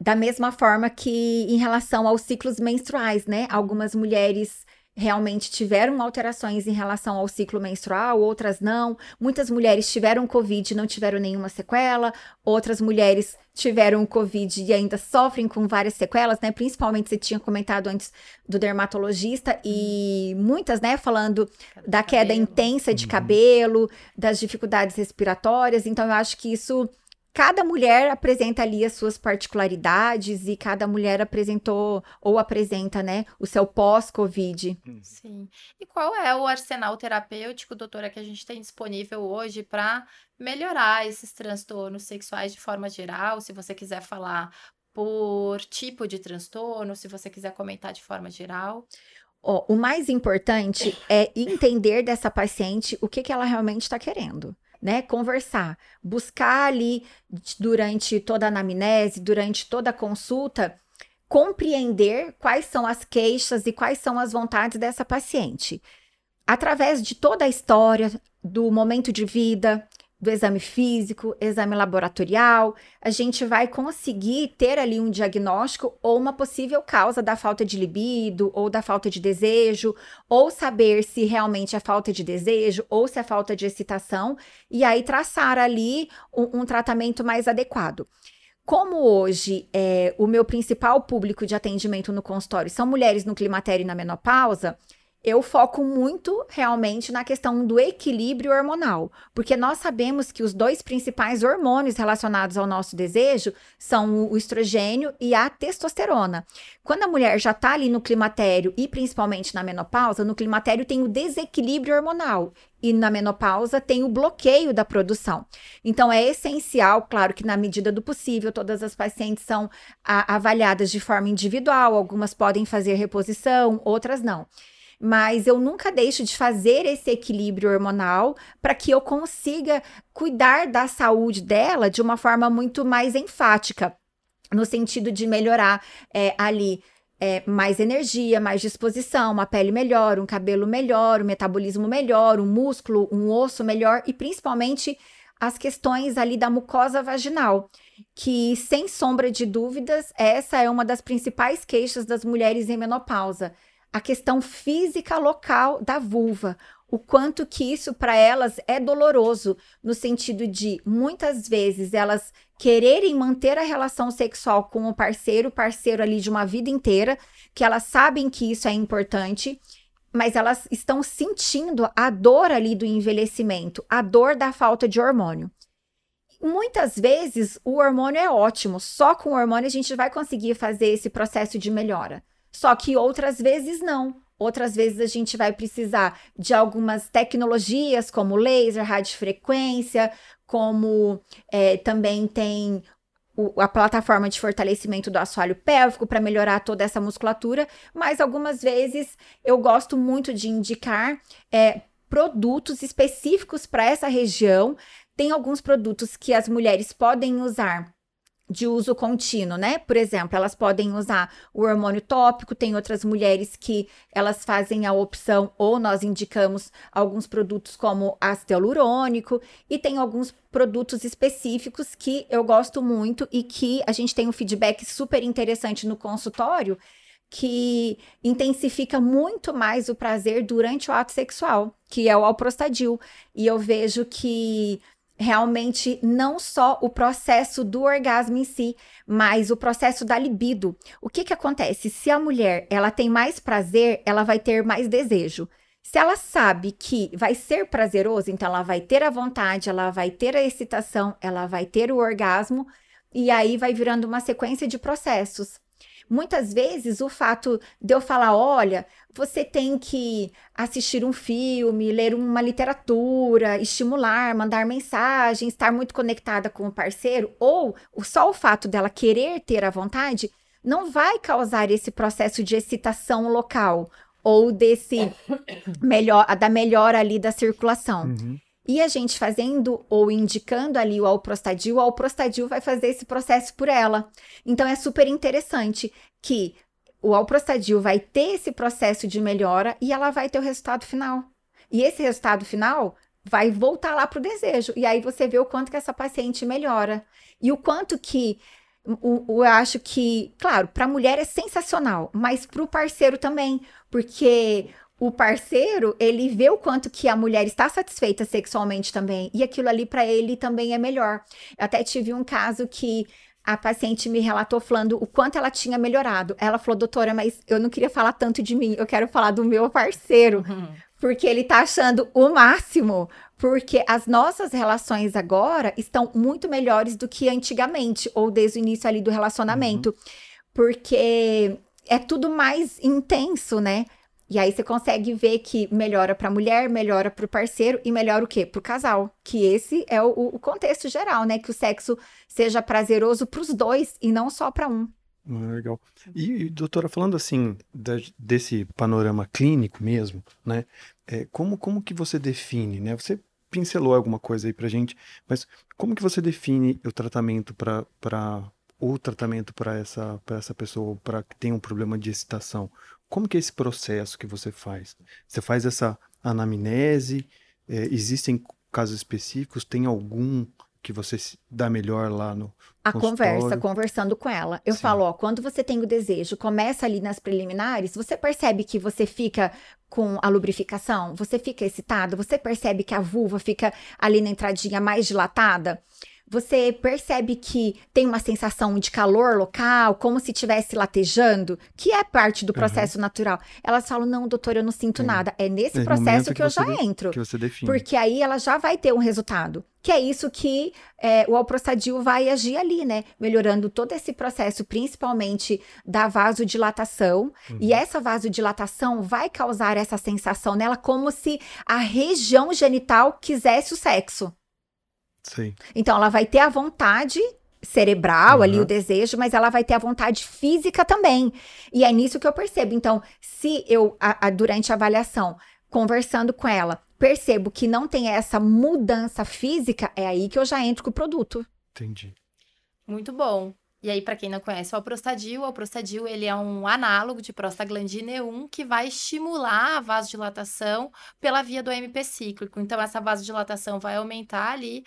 [SPEAKER 3] Da mesma forma que em relação aos ciclos menstruais, né? Algumas mulheres realmente tiveram alterações em relação ao ciclo menstrual, outras não. Muitas mulheres tiveram Covid e não tiveram nenhuma sequela, outras mulheres tiveram Covid e ainda sofrem com várias sequelas, né? Principalmente você tinha comentado antes do dermatologista e muitas, né, falando da queda intensa de uhum. cabelo, das dificuldades respiratórias. Então eu acho que isso cada mulher apresenta ali as suas particularidades e cada mulher apresentou ou apresenta, né, o seu pós-Covid.
[SPEAKER 2] Uhum. Sim. E qual é o arsenal terapêutico, doutora, que a gente tem disponível hoje para melhorar esses transtornos sexuais de forma geral? Se você quiser falar por tipo de transtorno, se você quiser comentar de forma geral.
[SPEAKER 3] Oh, o mais importante é entender dessa paciente o que, que ela realmente está querendo né? Conversar, buscar ali durante toda a anamnese, durante toda a consulta, compreender quais são as queixas e quais são as vontades dessa paciente. Através de toda a história, do momento de vida, do exame físico, exame laboratorial, a gente vai conseguir ter ali um diagnóstico ou uma possível causa da falta de libido ou da falta de desejo, ou saber se realmente é falta de desejo ou se é falta de excitação, e aí traçar ali um, um tratamento mais adequado. Como hoje é, o meu principal público de atendimento no consultório são mulheres no climatério e na menopausa, eu foco muito realmente na questão do equilíbrio hormonal, porque nós sabemos que os dois principais hormônios relacionados ao nosso desejo são o estrogênio e a testosterona. Quando a mulher já está ali no climatério e principalmente na menopausa, no climatério tem o desequilíbrio hormonal e na menopausa tem o bloqueio da produção. Então é essencial, claro que na medida do possível, todas as pacientes são avaliadas de forma individual, algumas podem fazer reposição, outras não mas eu nunca deixo de fazer esse equilíbrio hormonal para que eu consiga cuidar da saúde dela de uma forma muito mais enfática, no sentido de melhorar é, ali. É, mais energia, mais disposição, uma pele melhor, um cabelo melhor, um metabolismo melhor, um músculo, um osso melhor e principalmente as questões ali da mucosa vaginal, que sem sombra de dúvidas, essa é uma das principais queixas das mulheres em menopausa, a questão física local da vulva, o quanto que isso para elas é doloroso, no sentido de muitas vezes elas quererem manter a relação sexual com o parceiro, parceiro ali de uma vida inteira, que elas sabem que isso é importante, mas elas estão sentindo a dor ali do envelhecimento, a dor da falta de hormônio. Muitas vezes o hormônio é ótimo, só com o hormônio a gente vai conseguir fazer esse processo de melhora. Só que outras vezes não. Outras vezes a gente vai precisar de algumas tecnologias, como laser, radiofrequência, como é, também tem o, a plataforma de fortalecimento do assoalho pélvico para melhorar toda essa musculatura. Mas algumas vezes eu gosto muito de indicar é, produtos específicos para essa região. Tem alguns produtos que as mulheres podem usar de uso contínuo, né? Por exemplo, elas podem usar o hormônio tópico, tem outras mulheres que elas fazem a opção ou nós indicamos alguns produtos como ácido hialurônico e tem alguns produtos específicos que eu gosto muito e que a gente tem um feedback super interessante no consultório que intensifica muito mais o prazer durante o ato sexual, que é o alprostadil. E eu vejo que realmente não só o processo do orgasmo em si, mas o processo da libido. O que que acontece? Se a mulher, ela tem mais prazer, ela vai ter mais desejo. Se ela sabe que vai ser prazeroso, então ela vai ter a vontade, ela vai ter a excitação, ela vai ter o orgasmo, e aí vai virando uma sequência de processos. Muitas vezes o fato de eu falar, olha, você tem que assistir um filme, ler uma literatura, estimular, mandar mensagem, estar muito conectada com o parceiro, ou só o fato dela querer ter a vontade, não vai causar esse processo de excitação local ou desse melhor, da melhora ali da circulação. Uhum. E a gente fazendo ou indicando ali o alprostadil, o alprostadil vai fazer esse processo por ela. Então é super interessante que o alprostadil vai ter esse processo de melhora e ela vai ter o resultado final. E esse resultado final vai voltar lá para o desejo. E aí você vê o quanto que essa paciente melhora. E o quanto que o, o eu acho que, claro, para a mulher é sensacional, mas para o parceiro também, porque o parceiro, ele vê o quanto que a mulher está satisfeita sexualmente também, e aquilo ali para ele também é melhor. Eu até tive um caso que a paciente me relatou falando o quanto ela tinha melhorado. Ela falou, doutora, mas eu não queria falar tanto de mim, eu quero falar do meu parceiro. Uhum. Porque ele tá achando o máximo. Porque as nossas relações agora estão muito melhores do que antigamente, ou desde o início ali do relacionamento. Uhum. Porque é tudo mais intenso, né? E aí você consegue ver que melhora para a mulher, melhora para o parceiro e melhora o quê? Para o casal. Que esse é o, o, contexto geral, né? Que o sexo seja prazeroso para os dois e não só para um.
[SPEAKER 1] Ah, legal. E, doutora, falando assim desse panorama clínico mesmo, né? É, como, como que você define, né? Você pincelou alguma coisa aí pra gente, mas como que você define o tratamento para o tratamento para essa, essa pessoa para que tem um problema de excitação? Como que é esse processo que você faz? Você faz essa anamnese? É, existem casos específicos? Tem algum que você dá melhor lá no
[SPEAKER 3] a conversa, conversando com ela. Eu Sim. falo, ó, quando você tem o desejo, começa ali nas preliminares, você percebe que você fica com a lubrificação, você fica excitado, você percebe que a vulva fica ali na entradinha mais dilatada você percebe que tem uma sensação de calor local, como se estivesse latejando, que é parte do processo uhum. natural. Elas falam: não, doutor, eu não sinto é. nada. É nesse processo que, que, eu já de, entro.
[SPEAKER 1] Que você define.
[SPEAKER 3] Porque aí ela já vai ter um resultado. Que é isso que é, o alprostadil vai agir ali, né? Melhorando todo esse processo, principalmente da vasodilatação. Uhum. E essa vasodilatação vai causar essa sensação nela como se a região genital quisesse o sexo.
[SPEAKER 1] Sim.
[SPEAKER 3] Então ela vai ter a vontade cerebral uhum. ali, o desejo, mas ela vai ter a vontade física também. E é nisso que eu percebo. Então, se eu, a, a, durante a avaliação, conversando com ela, percebo que não tem essa mudança física, é aí que eu já entro com o produto.
[SPEAKER 1] Entendi.
[SPEAKER 2] Muito bom. E aí, para quem não conhece o alprostadil, o alprostadil ele é um análogo de prostaglandina E1 que vai estimular a vasodilatação pela via do AMP cíclico. Então, essa vasodilatação vai aumentar ali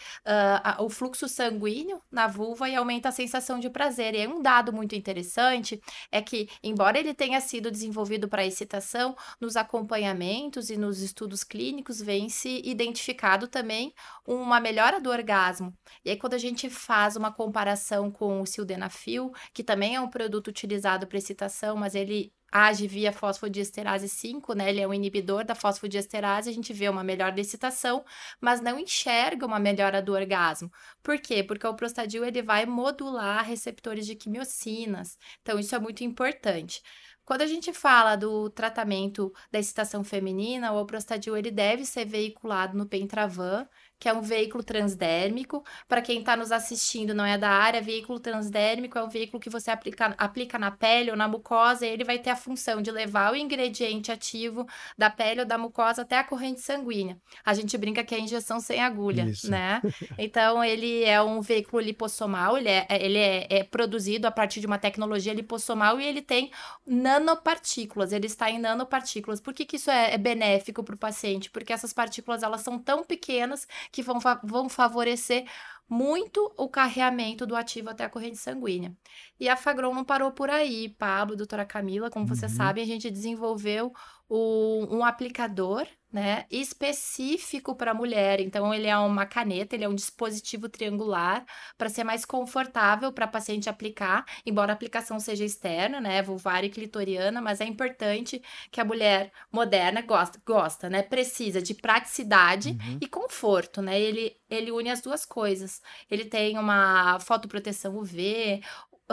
[SPEAKER 2] uh, o fluxo sanguíneo na vulva e aumenta a sensação de prazer. E aí, um dado muito interessante é que, embora ele tenha sido desenvolvido para excitação, nos acompanhamentos e nos estudos clínicos vem se identificado também uma melhora do orgasmo. E aí, quando a gente faz uma comparação com o sildenafil, sildenafil, que também é um produto utilizado para excitação, mas ele age via fosfodiesterase 5, né? Ele é um inibidor da fosfodiesterase, a gente vê uma melhora da excitação, mas não enxerga uma melhora do orgasmo. Por quê? Porque o prostadil ele vai modular receptores de quimiocinas. Então isso é muito importante. Quando a gente fala do tratamento da excitação feminina, o prostadil ele deve ser veiculado no Pentravan, que é um veículo transdérmico. Para quem está nos assistindo não é da área, veículo transdérmico é um veículo que você aplica, aplica na pele ou na mucosa e ele vai ter a função de levar o ingrediente ativo da pele ou da mucosa até a corrente sanguínea. A gente brinca que é injeção sem agulha, Isso. né? Então, ele é um veículo lipossomal, ele, é, ele é, é produzido a partir de uma tecnologia lipossomal e ele tem nanopartículas, ele está em nanopartículas. Por que, que isso é, é benéfico para o paciente? Porque essas partículas, elas são tão pequenas que vão, vão favorecer muito o carreamento do ativo até a corrente sanguínea. E a Fagron não parou por aí, Pablo, doutora Camila, como uhum. vocês sabem, a gente desenvolveu o, um aplicador né, específico para mulher. Então, ele é uma caneta, ele é um dispositivo triangular para ser mais confortável para a paciente aplicar, embora a aplicação seja externa, né, vulvar e clitoriana, mas é importante que a mulher moderna gosta, gosta né, precisa de praticidade uhum. e conforto, né? Ele, ele une as duas coisas. Ele tem uma fotoproteção UV,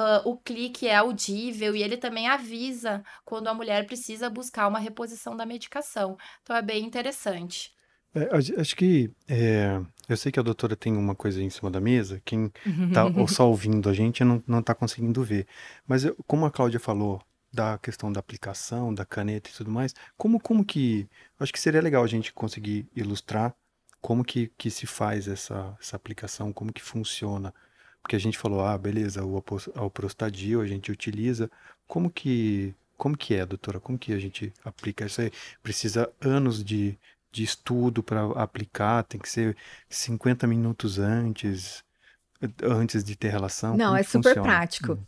[SPEAKER 2] uh, o clique é audível e ele também avisa quando a mulher precisa buscar uma reposição da medicação. Então é bem interessante.
[SPEAKER 1] É, acho que é, eu sei que a doutora tem uma coisa em cima da mesa, quem está só ouvindo a gente não está conseguindo ver. Mas eu, como a Cláudia falou da questão da aplicação, da caneta e tudo mais, como, como que. Acho que seria legal a gente conseguir ilustrar como que, que se faz essa, essa aplicação, como que funciona porque a gente falou, ah, beleza, o alprostadil a gente utiliza. Como que, como que é, doutora? Como que a gente aplica isso aí? Precisa anos de, de estudo para aplicar, tem que ser 50 minutos antes, antes de ter relação?
[SPEAKER 3] Não,
[SPEAKER 1] como
[SPEAKER 3] é super funciona? prático. Hum.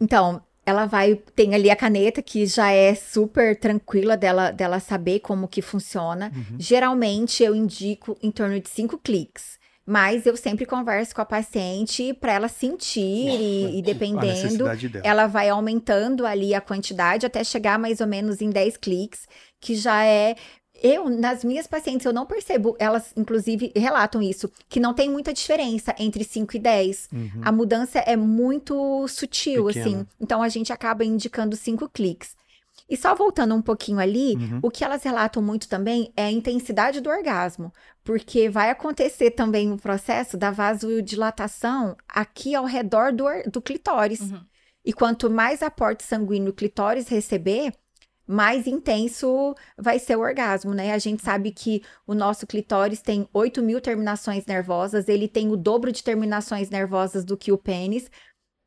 [SPEAKER 3] Então, ela vai tem ali a caneta que já é super tranquila dela dela saber como que funciona. Uhum. Geralmente eu indico em torno de cinco cliques. Mas eu sempre converso com a paciente para ela sentir e, e dependendo, ela vai aumentando ali a quantidade até chegar mais ou menos em 10 cliques, que já é eu, nas minhas pacientes, eu não percebo, elas inclusive relatam isso, que não tem muita diferença entre 5 e 10. Uhum. A mudança é muito sutil, Pequena. assim. Então a gente acaba indicando 5 cliques. E só voltando um pouquinho ali, uhum. o que elas relatam muito também é a intensidade do orgasmo, porque vai acontecer também o um processo da vasodilatação aqui ao redor do, do clitóris. Uhum. E quanto mais aporte sanguíneo o clitóris receber, mais intenso vai ser o orgasmo, né? A gente sabe que o nosso clitóris tem 8 mil terminações nervosas, ele tem o dobro de terminações nervosas do que o pênis,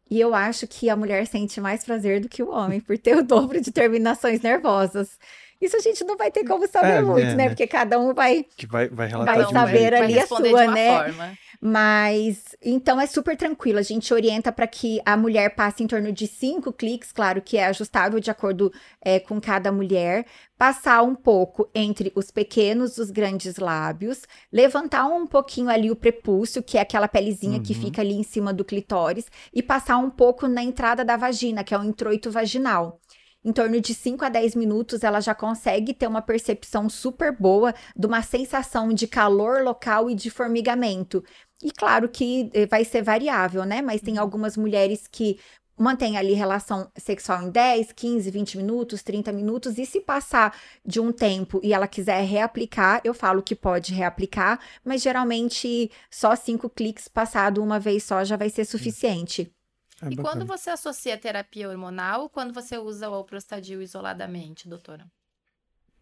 [SPEAKER 3] e eu acho que a mulher sente mais prazer do que o homem, por ter o dobro de terminações nervosas. Isso a gente não vai ter como saber é, muito, é, né? né? Porque cada um vai,
[SPEAKER 1] que vai, vai, relatar
[SPEAKER 3] vai saber um ali a sua, né? Forma. Mas então é super tranquilo. A gente orienta para que a mulher passe em torno de cinco cliques, claro que é ajustável de acordo é, com cada mulher. Passar um pouco entre os pequenos e os grandes lábios, levantar um pouquinho ali o prepúcio, que é aquela pelezinha uhum. que fica ali em cima do clitóris, e passar um pouco na entrada da vagina, que é o introito vaginal em torno de 5 a 10 minutos, ela já consegue ter uma percepção super boa de uma sensação de calor local e de formigamento. E claro que eh, vai ser variável, né? Mas tem uhum. algumas mulheres que mantêm ali relação sexual em 10, 15, 20 minutos, 30 minutos, e se passar de um tempo e ela quiser reaplicar, eu falo que pode reaplicar, mas geralmente só cinco cliques passado uma vez só já vai ser suficiente.
[SPEAKER 2] É e quando você associa terapia hormonal ou quando você usa o alprostadil isoladamente, doutora?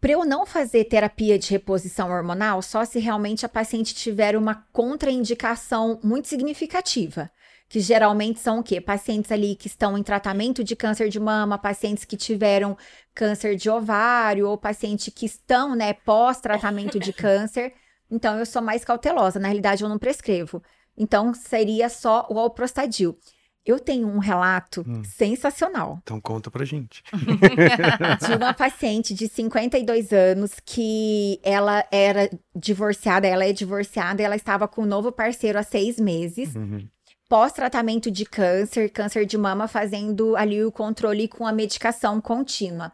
[SPEAKER 3] Para eu não fazer terapia de reposição hormonal, só se realmente a paciente tiver uma contraindicação muito significativa. que geralmente são o quê? Pacientes ali que estão em tratamento de câncer de mama, pacientes que tiveram câncer de ovário, ou pacientes que estão, né, pós-tratamento de câncer. Então, eu sou mais cautelosa. Na realidade, eu não prescrevo. Então, seria só o alprostadil. Eu tenho um relato hum. sensacional.
[SPEAKER 1] Então conta pra gente.
[SPEAKER 3] de uma paciente de 52 anos que ela era divorciada, ela é divorciada, ela estava com um novo parceiro há seis meses. Uhum. Pós-tratamento de câncer, câncer de mama, fazendo ali o controle com a medicação contínua.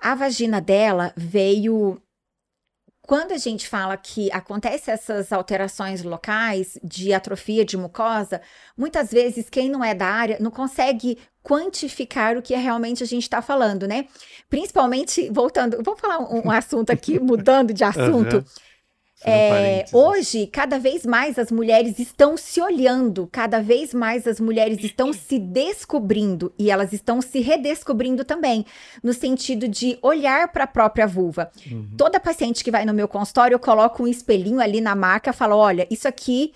[SPEAKER 3] A vagina dela veio quando a gente fala que acontece essas alterações locais de atrofia de mucosa, muitas vezes quem não é da área não consegue quantificar o que realmente a gente está falando, né? Principalmente, voltando, vou falar um, um assunto aqui, mudando de assunto. Uhum. É, hoje, cada vez mais as mulheres estão se olhando, cada vez mais as mulheres estão se descobrindo e elas estão se redescobrindo também, no sentido de olhar para a própria vulva. Uhum. Toda paciente que vai no meu consultório, eu coloco um espelhinho ali na marca, falo: olha, isso aqui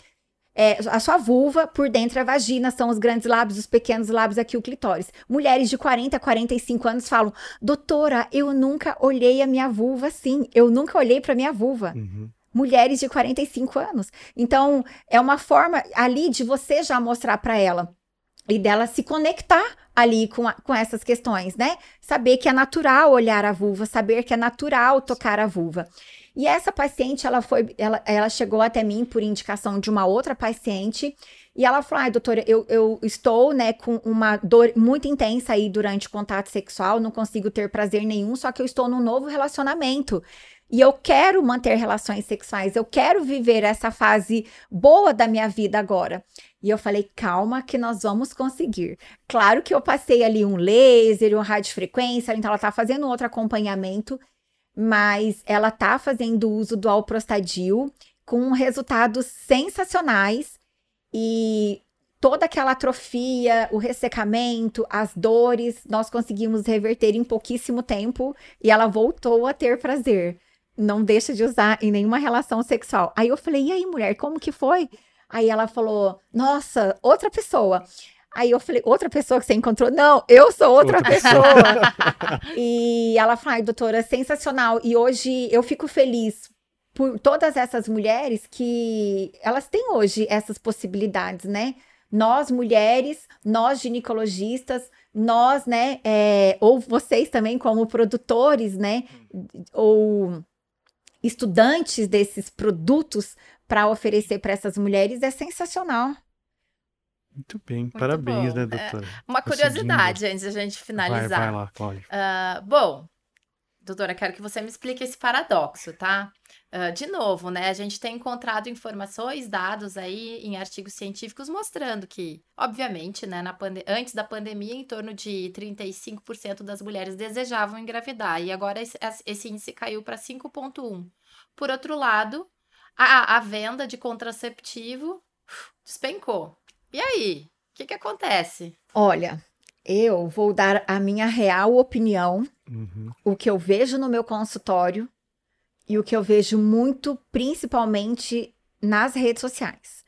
[SPEAKER 3] é a sua vulva, por dentro é a vagina, são os grandes lábios, os pequenos lábios, aqui o clitóris. Mulheres de 40, 45 anos falam: doutora, eu nunca olhei a minha vulva assim, eu nunca olhei para minha vulva. Uhum mulheres de 45 anos. Então, é uma forma ali de você já mostrar para ela e dela se conectar ali com, a, com essas questões, né? Saber que é natural olhar a vulva, saber que é natural tocar a vulva. E essa paciente, ela foi, ela, ela chegou até mim por indicação de uma outra paciente e ela falou: ai, doutora, eu, eu estou, né, com uma dor muito intensa aí durante o contato sexual, não consigo ter prazer nenhum, só que eu estou num novo relacionamento. E eu quero manter relações sexuais, eu quero viver essa fase boa da minha vida agora. E eu falei, calma, que nós vamos conseguir. Claro que eu passei ali um laser, um radiofrequência, então ela tá fazendo outro acompanhamento, mas ela tá fazendo uso do alprostadil com resultados sensacionais e toda aquela atrofia, o ressecamento, as dores, nós conseguimos reverter em pouquíssimo tempo e ela voltou a ter prazer não deixa de usar em nenhuma relação sexual. Aí eu falei, e aí, mulher, como que foi? Aí ela falou, nossa, outra pessoa. Aí eu falei, outra pessoa que você encontrou? Não, eu sou outra, outra. pessoa. e ela falou, ai, doutora, sensacional. E hoje eu fico feliz por todas essas mulheres que elas têm hoje essas possibilidades, né? Nós, mulheres, nós ginecologistas, nós, né, é, ou vocês também como produtores, né, ou estudantes desses produtos para oferecer para essas mulheres é sensacional.
[SPEAKER 1] Muito bem, Muito parabéns, bom. né, é, doutora?
[SPEAKER 2] É, uma curiosidade antes de a gente finalizar. Vai,
[SPEAKER 1] vai lá, Cláudia.
[SPEAKER 2] Uh, bom, doutora, quero que você me explique esse paradoxo, tá? Uh, de novo, né? A gente tem encontrado informações, dados aí em artigos científicos mostrando que, obviamente, né, na antes da pandemia, em torno de 35% das mulheres desejavam engravidar, e agora esse, esse índice caiu para 5,1%. Por outro lado, a, a venda de contraceptivo despencou. E aí? O que, que acontece?
[SPEAKER 3] Olha, eu vou dar a minha real opinião, uhum. o que eu vejo no meu consultório e o que eu vejo muito, principalmente nas redes sociais.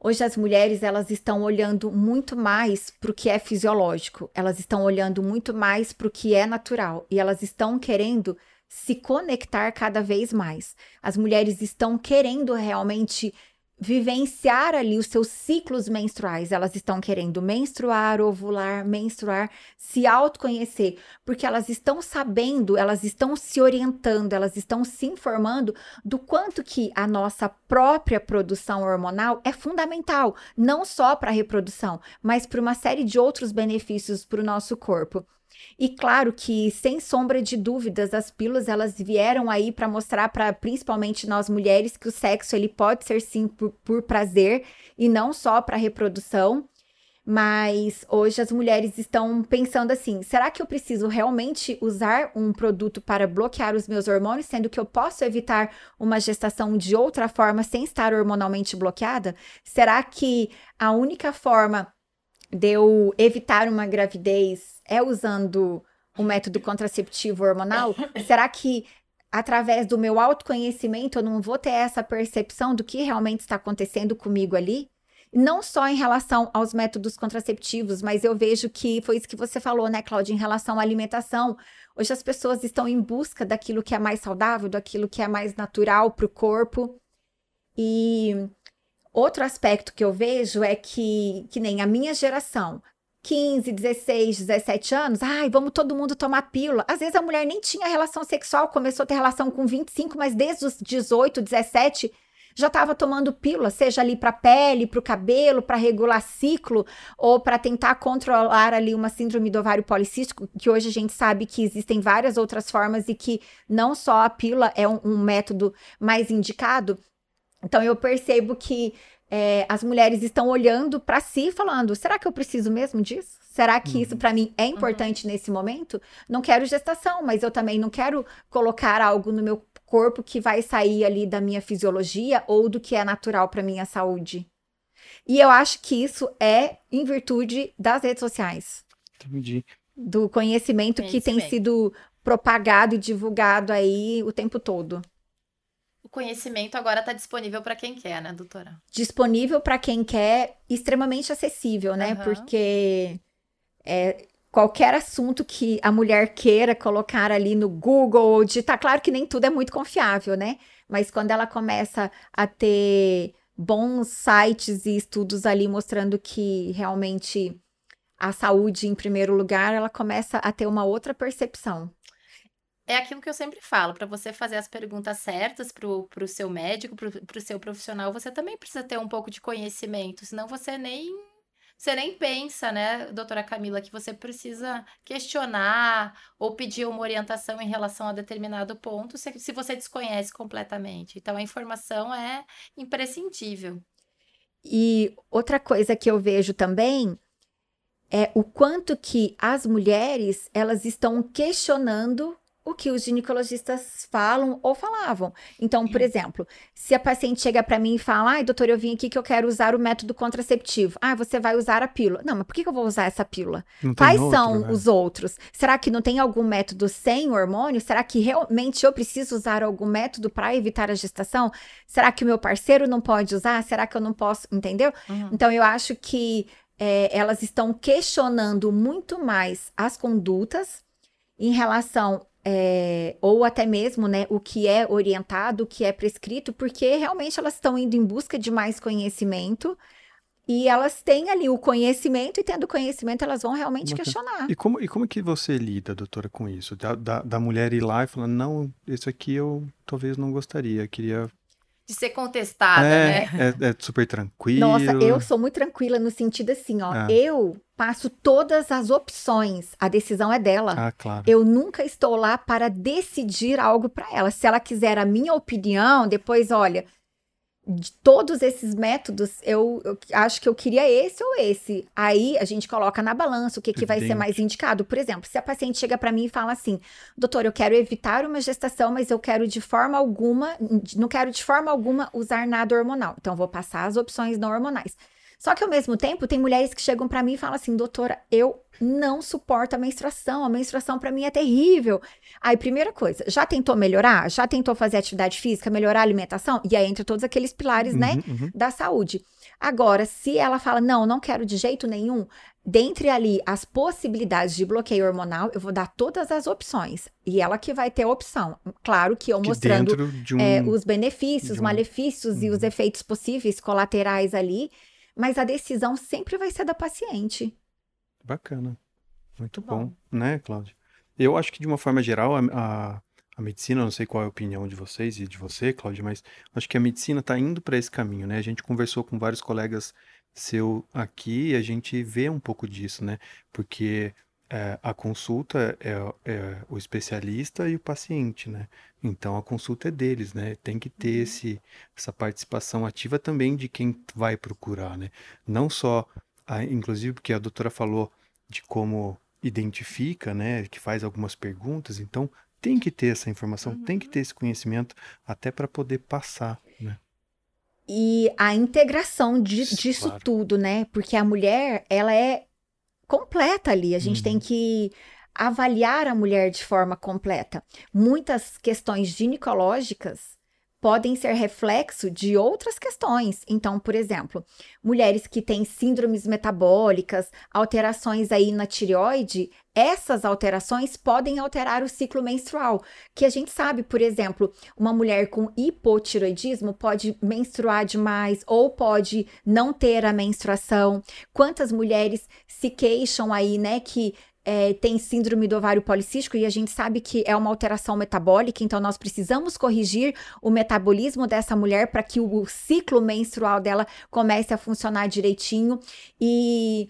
[SPEAKER 3] Hoje as mulheres elas estão olhando muito mais para o que é fisiológico, elas estão olhando muito mais para o que é natural e elas estão querendo se conectar cada vez mais. As mulheres estão querendo realmente vivenciar ali os seus ciclos menstruais. Elas estão querendo menstruar, ovular, menstruar, se autoconhecer, porque elas estão sabendo, elas estão se orientando, elas estão se informando do quanto que a nossa própria produção hormonal é fundamental, não só para a reprodução, mas para uma série de outros benefícios para o nosso corpo. E claro que, sem sombra de dúvidas, as pílulas elas vieram aí para mostrar para principalmente nós mulheres que o sexo ele pode ser sim por, por prazer e não só para reprodução. Mas hoje as mulheres estão pensando assim: será que eu preciso realmente usar um produto para bloquear os meus hormônios, sendo que eu posso evitar uma gestação de outra forma sem estar hormonalmente bloqueada? Será que a única forma de eu evitar uma gravidez é usando o método contraceptivo hormonal? Será que através do meu autoconhecimento eu não vou ter essa percepção do que realmente está acontecendo comigo ali? Não só em relação aos métodos contraceptivos, mas eu vejo que foi isso que você falou, né, Cláudia, em relação à alimentação. Hoje as pessoas estão em busca daquilo que é mais saudável, daquilo que é mais natural para o corpo. E outro aspecto que eu vejo é que, que nem a minha geração, 15, 16, 17 anos, ai, vamos todo mundo tomar pílula. Às vezes a mulher nem tinha relação sexual, começou a ter relação com 25, mas desde os 18, 17 já estava tomando pílula, seja ali para pele, para o cabelo, para regular ciclo ou para tentar controlar ali uma síndrome do ovário policístico, que hoje a gente sabe que existem várias outras formas e que não só a pílula é um, um método mais indicado. Então eu percebo que é, as mulheres estão olhando para si falando: será que eu preciso mesmo disso? Será que uhum. isso para mim é importante uhum. nesse momento? Não quero gestação, mas eu também não quero colocar algo no meu corpo que vai sair ali da minha fisiologia ou do que é natural para minha saúde. E eu acho que isso é em virtude das redes sociais.
[SPEAKER 1] Entendi.
[SPEAKER 3] Do conhecimento, conhecimento. que tem sido propagado e divulgado aí o tempo todo.
[SPEAKER 2] O conhecimento agora está disponível para quem quer, né, doutora?
[SPEAKER 3] Disponível para quem quer, extremamente acessível, né? Uhum. Porque é, qualquer assunto que a mulher queira colocar ali no Google digitar, claro que nem tudo é muito confiável, né? Mas quando ela começa a ter bons sites e estudos ali mostrando que realmente a saúde em primeiro lugar, ela começa a ter uma outra percepção.
[SPEAKER 2] É aquilo que eu sempre falo, para você fazer as perguntas certas para o seu médico, para o seu profissional, você também precisa ter um pouco de conhecimento, senão você nem você nem pensa, né, doutora Camila, que você precisa questionar ou pedir uma orientação em relação a determinado ponto se, se você desconhece completamente. Então, a informação é imprescindível.
[SPEAKER 3] E outra coisa que eu vejo também é o quanto que as mulheres elas estão questionando o que os ginecologistas falam ou falavam. Então, por exemplo, se a paciente chega para mim e fala: ai, doutor, eu vim aqui que eu quero usar o método contraceptivo. Ah, você vai usar a pílula. Não, mas por que eu vou usar essa pílula? Quais outro, são né? os outros? Será que não tem algum método sem hormônio? Será que realmente eu preciso usar algum método para evitar a gestação? Será que o meu parceiro não pode usar? Será que eu não posso? Entendeu? Uhum. Então, eu acho que é, elas estão questionando muito mais as condutas em relação é, ou até mesmo né, o que é orientado, o que é prescrito, porque realmente elas estão indo em busca de mais conhecimento e elas têm ali o conhecimento, e tendo conhecimento, elas vão realmente questionar.
[SPEAKER 1] E como, e como que você lida, doutora, com isso? Da, da, da mulher ir lá e falar, não, isso aqui eu talvez não gostaria, queria
[SPEAKER 2] de ser contestada,
[SPEAKER 1] é,
[SPEAKER 2] né?
[SPEAKER 1] É, é, super tranquilo.
[SPEAKER 3] Nossa, eu sou muito tranquila no sentido assim, ó. É. Eu passo todas as opções. A decisão é dela.
[SPEAKER 1] Ah, claro.
[SPEAKER 3] Eu nunca estou lá para decidir algo para ela. Se ela quiser a minha opinião, depois, olha, de todos esses métodos, eu, eu, acho que eu queria esse ou esse. Aí a gente coloca na balança o que, que vai ser mais indicado. Por exemplo, se a paciente chega para mim e fala assim: doutor, eu quero evitar uma gestação, mas eu quero de forma alguma, não quero de forma alguma usar nada hormonal. Então, vou passar as opções não hormonais. Só que ao mesmo tempo, tem mulheres que chegam para mim e falam assim: doutora, eu não suporto a menstruação, a menstruação para mim é terrível. Aí, primeira coisa, já tentou melhorar? Já tentou fazer atividade física, melhorar a alimentação? E aí entra todos aqueles pilares, né, uhum, né, uhum. da saúde. Agora, se ela fala, não, não quero de jeito nenhum, dentre ali as possibilidades de bloqueio hormonal, eu vou dar todas as opções. E ela que vai ter a opção. Claro que eu que mostrando um, é, os benefícios, um... malefícios e os uhum. efeitos possíveis colaterais ali mas a decisão sempre vai ser da paciente.
[SPEAKER 1] Bacana. Muito bom, bom né, Cláudia? Eu acho que de uma forma geral, a, a, a, medicina, não sei qual é a opinião de vocês e de você, Cláudia, mas acho que a medicina está indo para esse caminho, né? A gente conversou com vários colegas seu aqui e a gente vê um pouco disso, né? Porque é, a consulta é, é, o especialista e o paciente, né? Então a consulta é deles, né? Tem que ter uhum. esse, essa participação ativa também de quem vai procurar, né? Não só, a, inclusive porque a doutora falou de como identifica, né? Que faz algumas perguntas, então tem que ter essa informação, uhum. tem que ter esse conhecimento até para poder passar, né?
[SPEAKER 3] E a integração de, disso claro. tudo, né? Porque a mulher, ela é completa ali. A gente uhum. tem que avaliar a mulher de forma completa. Muitas questões ginecológicas podem ser reflexo de outras questões. Então, por exemplo, mulheres que têm síndromes metabólicas, alterações aí na tireoide, essas alterações podem alterar o ciclo menstrual, que a gente sabe, por exemplo, uma mulher com hipotiroidismo pode menstruar demais ou pode não ter a menstruação. Quantas mulheres se queixam aí, né, que é, tem síndrome do ovário policístico e a gente sabe que é uma alteração metabólica, então nós precisamos corrigir o metabolismo dessa mulher para que o ciclo menstrual dela comece a funcionar direitinho e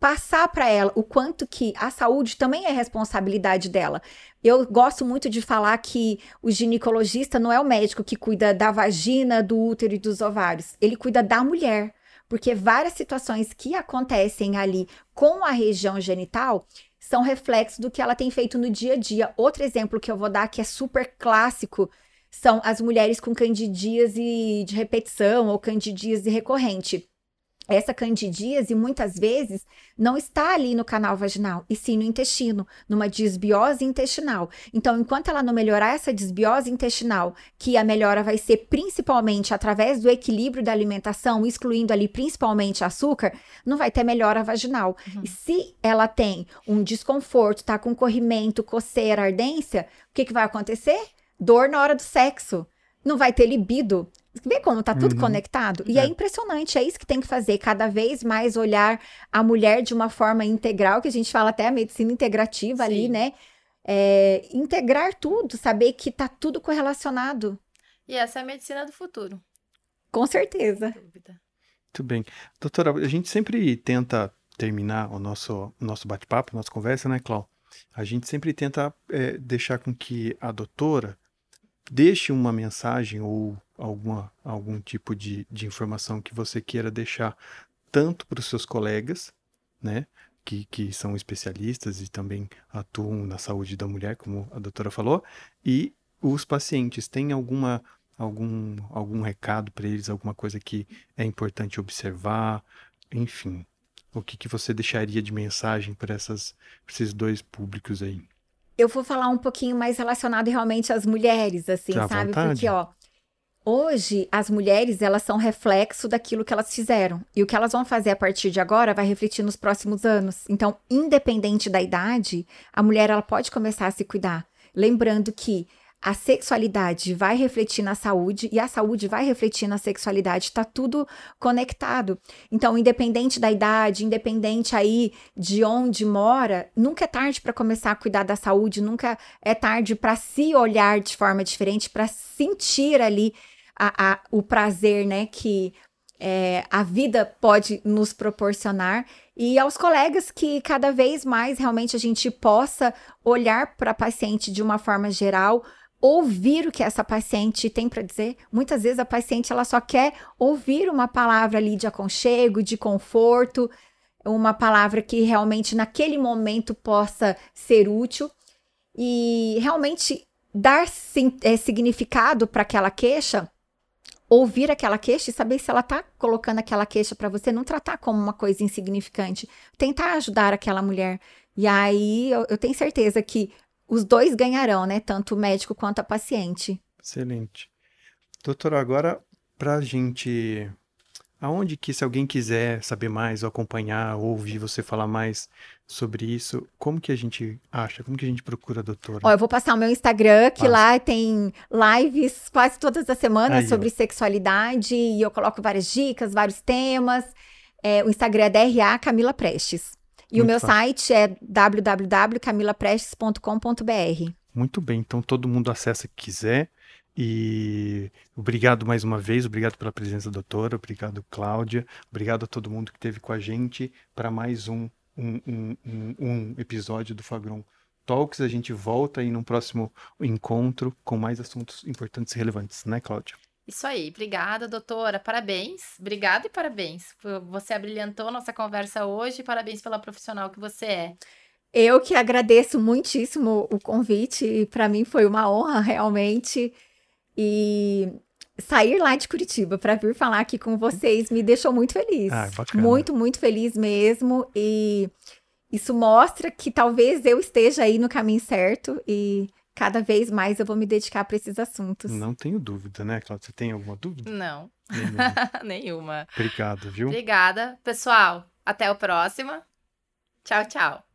[SPEAKER 3] passar para ela o quanto que a saúde também é responsabilidade dela. Eu gosto muito de falar que o ginecologista não é o médico que cuida da vagina, do útero e dos ovários, ele cuida da mulher porque várias situações que acontecem ali com a região genital são reflexos do que ela tem feito no dia a dia. Outro exemplo que eu vou dar que é super clássico são as mulheres com candidíase de repetição ou candidíase recorrente essa candidíase muitas vezes não está ali no canal vaginal, e sim no intestino, numa disbiose intestinal. Então, enquanto ela não melhorar essa disbiose intestinal, que a melhora vai ser principalmente através do equilíbrio da alimentação, excluindo ali principalmente açúcar, não vai ter melhora vaginal. Uhum. E se ela tem um desconforto, tá com corrimento, coceira, ardência, o que, que vai acontecer? Dor na hora do sexo. Não vai ter libido, Vê como tá tudo uhum. conectado? E é. é. impressionante, é isso que tem que fazer, cada vez mais olhar a mulher de uma forma integral, que a gente fala até a medicina integrativa Sim. ali, né? É, integrar tudo, saber que tá tudo correlacionado.
[SPEAKER 2] E essa é a medicina do futuro.
[SPEAKER 3] Com certeza.
[SPEAKER 1] Muito bem. Doutora, a gente sempre tenta terminar o nosso, nosso bate-papo, nossa conversa, né, Clau? A gente sempre tenta é, deixar com que a doutora deixe uma mensagem ou alguma, algum tipo de, de informação que você queira deixar tanto para os seus colegas, né, que, que são especialistas e também atuam na saúde da mulher, como a doutora falou, e os pacientes. Tem alguma algum, algum recado para eles, alguma coisa que é importante observar, enfim. O que, que você deixaria de mensagem para esses dois públicos aí?
[SPEAKER 3] Eu vou falar um pouquinho mais relacionado realmente às mulheres, assim, sabe? Vontade. Porque, ó, Hoje, as mulheres, elas são reflexo daquilo que elas fizeram. E o que elas vão fazer a partir de agora vai refletir nos próximos anos. Então, independente da idade, a mulher ela pode começar a se cuidar. Lembrando que a sexualidade vai refletir na saúde e a saúde vai refletir na sexualidade, está tudo conectado. Então, independente da idade, independente aí de onde mora, nunca é tarde para começar a cuidar da saúde, nunca é tarde para se olhar de forma diferente, para sentir ali a, a, o prazer, né, que é, a vida pode nos proporcionar e aos colegas que cada vez mais realmente a gente possa olhar para a paciente de uma forma geral, ouvir o que essa paciente tem para dizer. Muitas vezes a paciente ela só quer ouvir uma palavra ali de aconchego, de conforto, uma palavra que realmente naquele momento possa ser útil e realmente dar sim, é, significado para aquela queixa ouvir aquela queixa e saber se ela está colocando aquela queixa para você, não tratar como uma coisa insignificante, tentar ajudar aquela mulher. E aí eu, eu tenho certeza que os dois ganharão, né? Tanto o médico quanto a paciente.
[SPEAKER 1] Excelente. Doutora, agora para a gente aonde que se alguém quiser saber mais, ou acompanhar, ou ouvir você falar mais sobre isso, como que a gente acha? Como que a gente procura a doutora?
[SPEAKER 3] Ó, eu vou passar o meu Instagram, que Passa. lá tem lives quase todas as semanas Aí, sobre ó. sexualidade, e eu coloco várias dicas, vários temas. É, o Instagram é DRA Camila Prestes. E Muito o meu fácil. site é www.camilaprestes.com.br.
[SPEAKER 1] Muito bem, então todo mundo acessa que quiser. E obrigado mais uma vez, obrigado pela presença, doutora, obrigado, Cláudia, obrigado a todo mundo que esteve com a gente para mais um, um, um, um, episódio do Fagron Talks. A gente volta aí num próximo encontro com mais assuntos importantes e relevantes, né, Cláudia?
[SPEAKER 2] Isso aí, obrigada, doutora. Parabéns, obrigada e parabéns. Você abrilhantou nossa conversa hoje. Parabéns pela profissional que você é.
[SPEAKER 3] Eu que agradeço muitíssimo o convite. Para mim foi uma honra realmente. E sair lá de Curitiba para vir falar aqui com vocês me deixou muito feliz. Ah, bacana. Muito, muito feliz mesmo. E isso mostra que talvez eu esteja aí no caminho certo e cada vez mais eu vou me dedicar para esses assuntos.
[SPEAKER 1] Não tenho dúvida, né, Cláudia? Você tem alguma dúvida?
[SPEAKER 2] Não.
[SPEAKER 1] Nenhuma.
[SPEAKER 2] Nenhuma.
[SPEAKER 1] Obrigado, viu?
[SPEAKER 2] Obrigada. Pessoal, até o próximo. Tchau, tchau.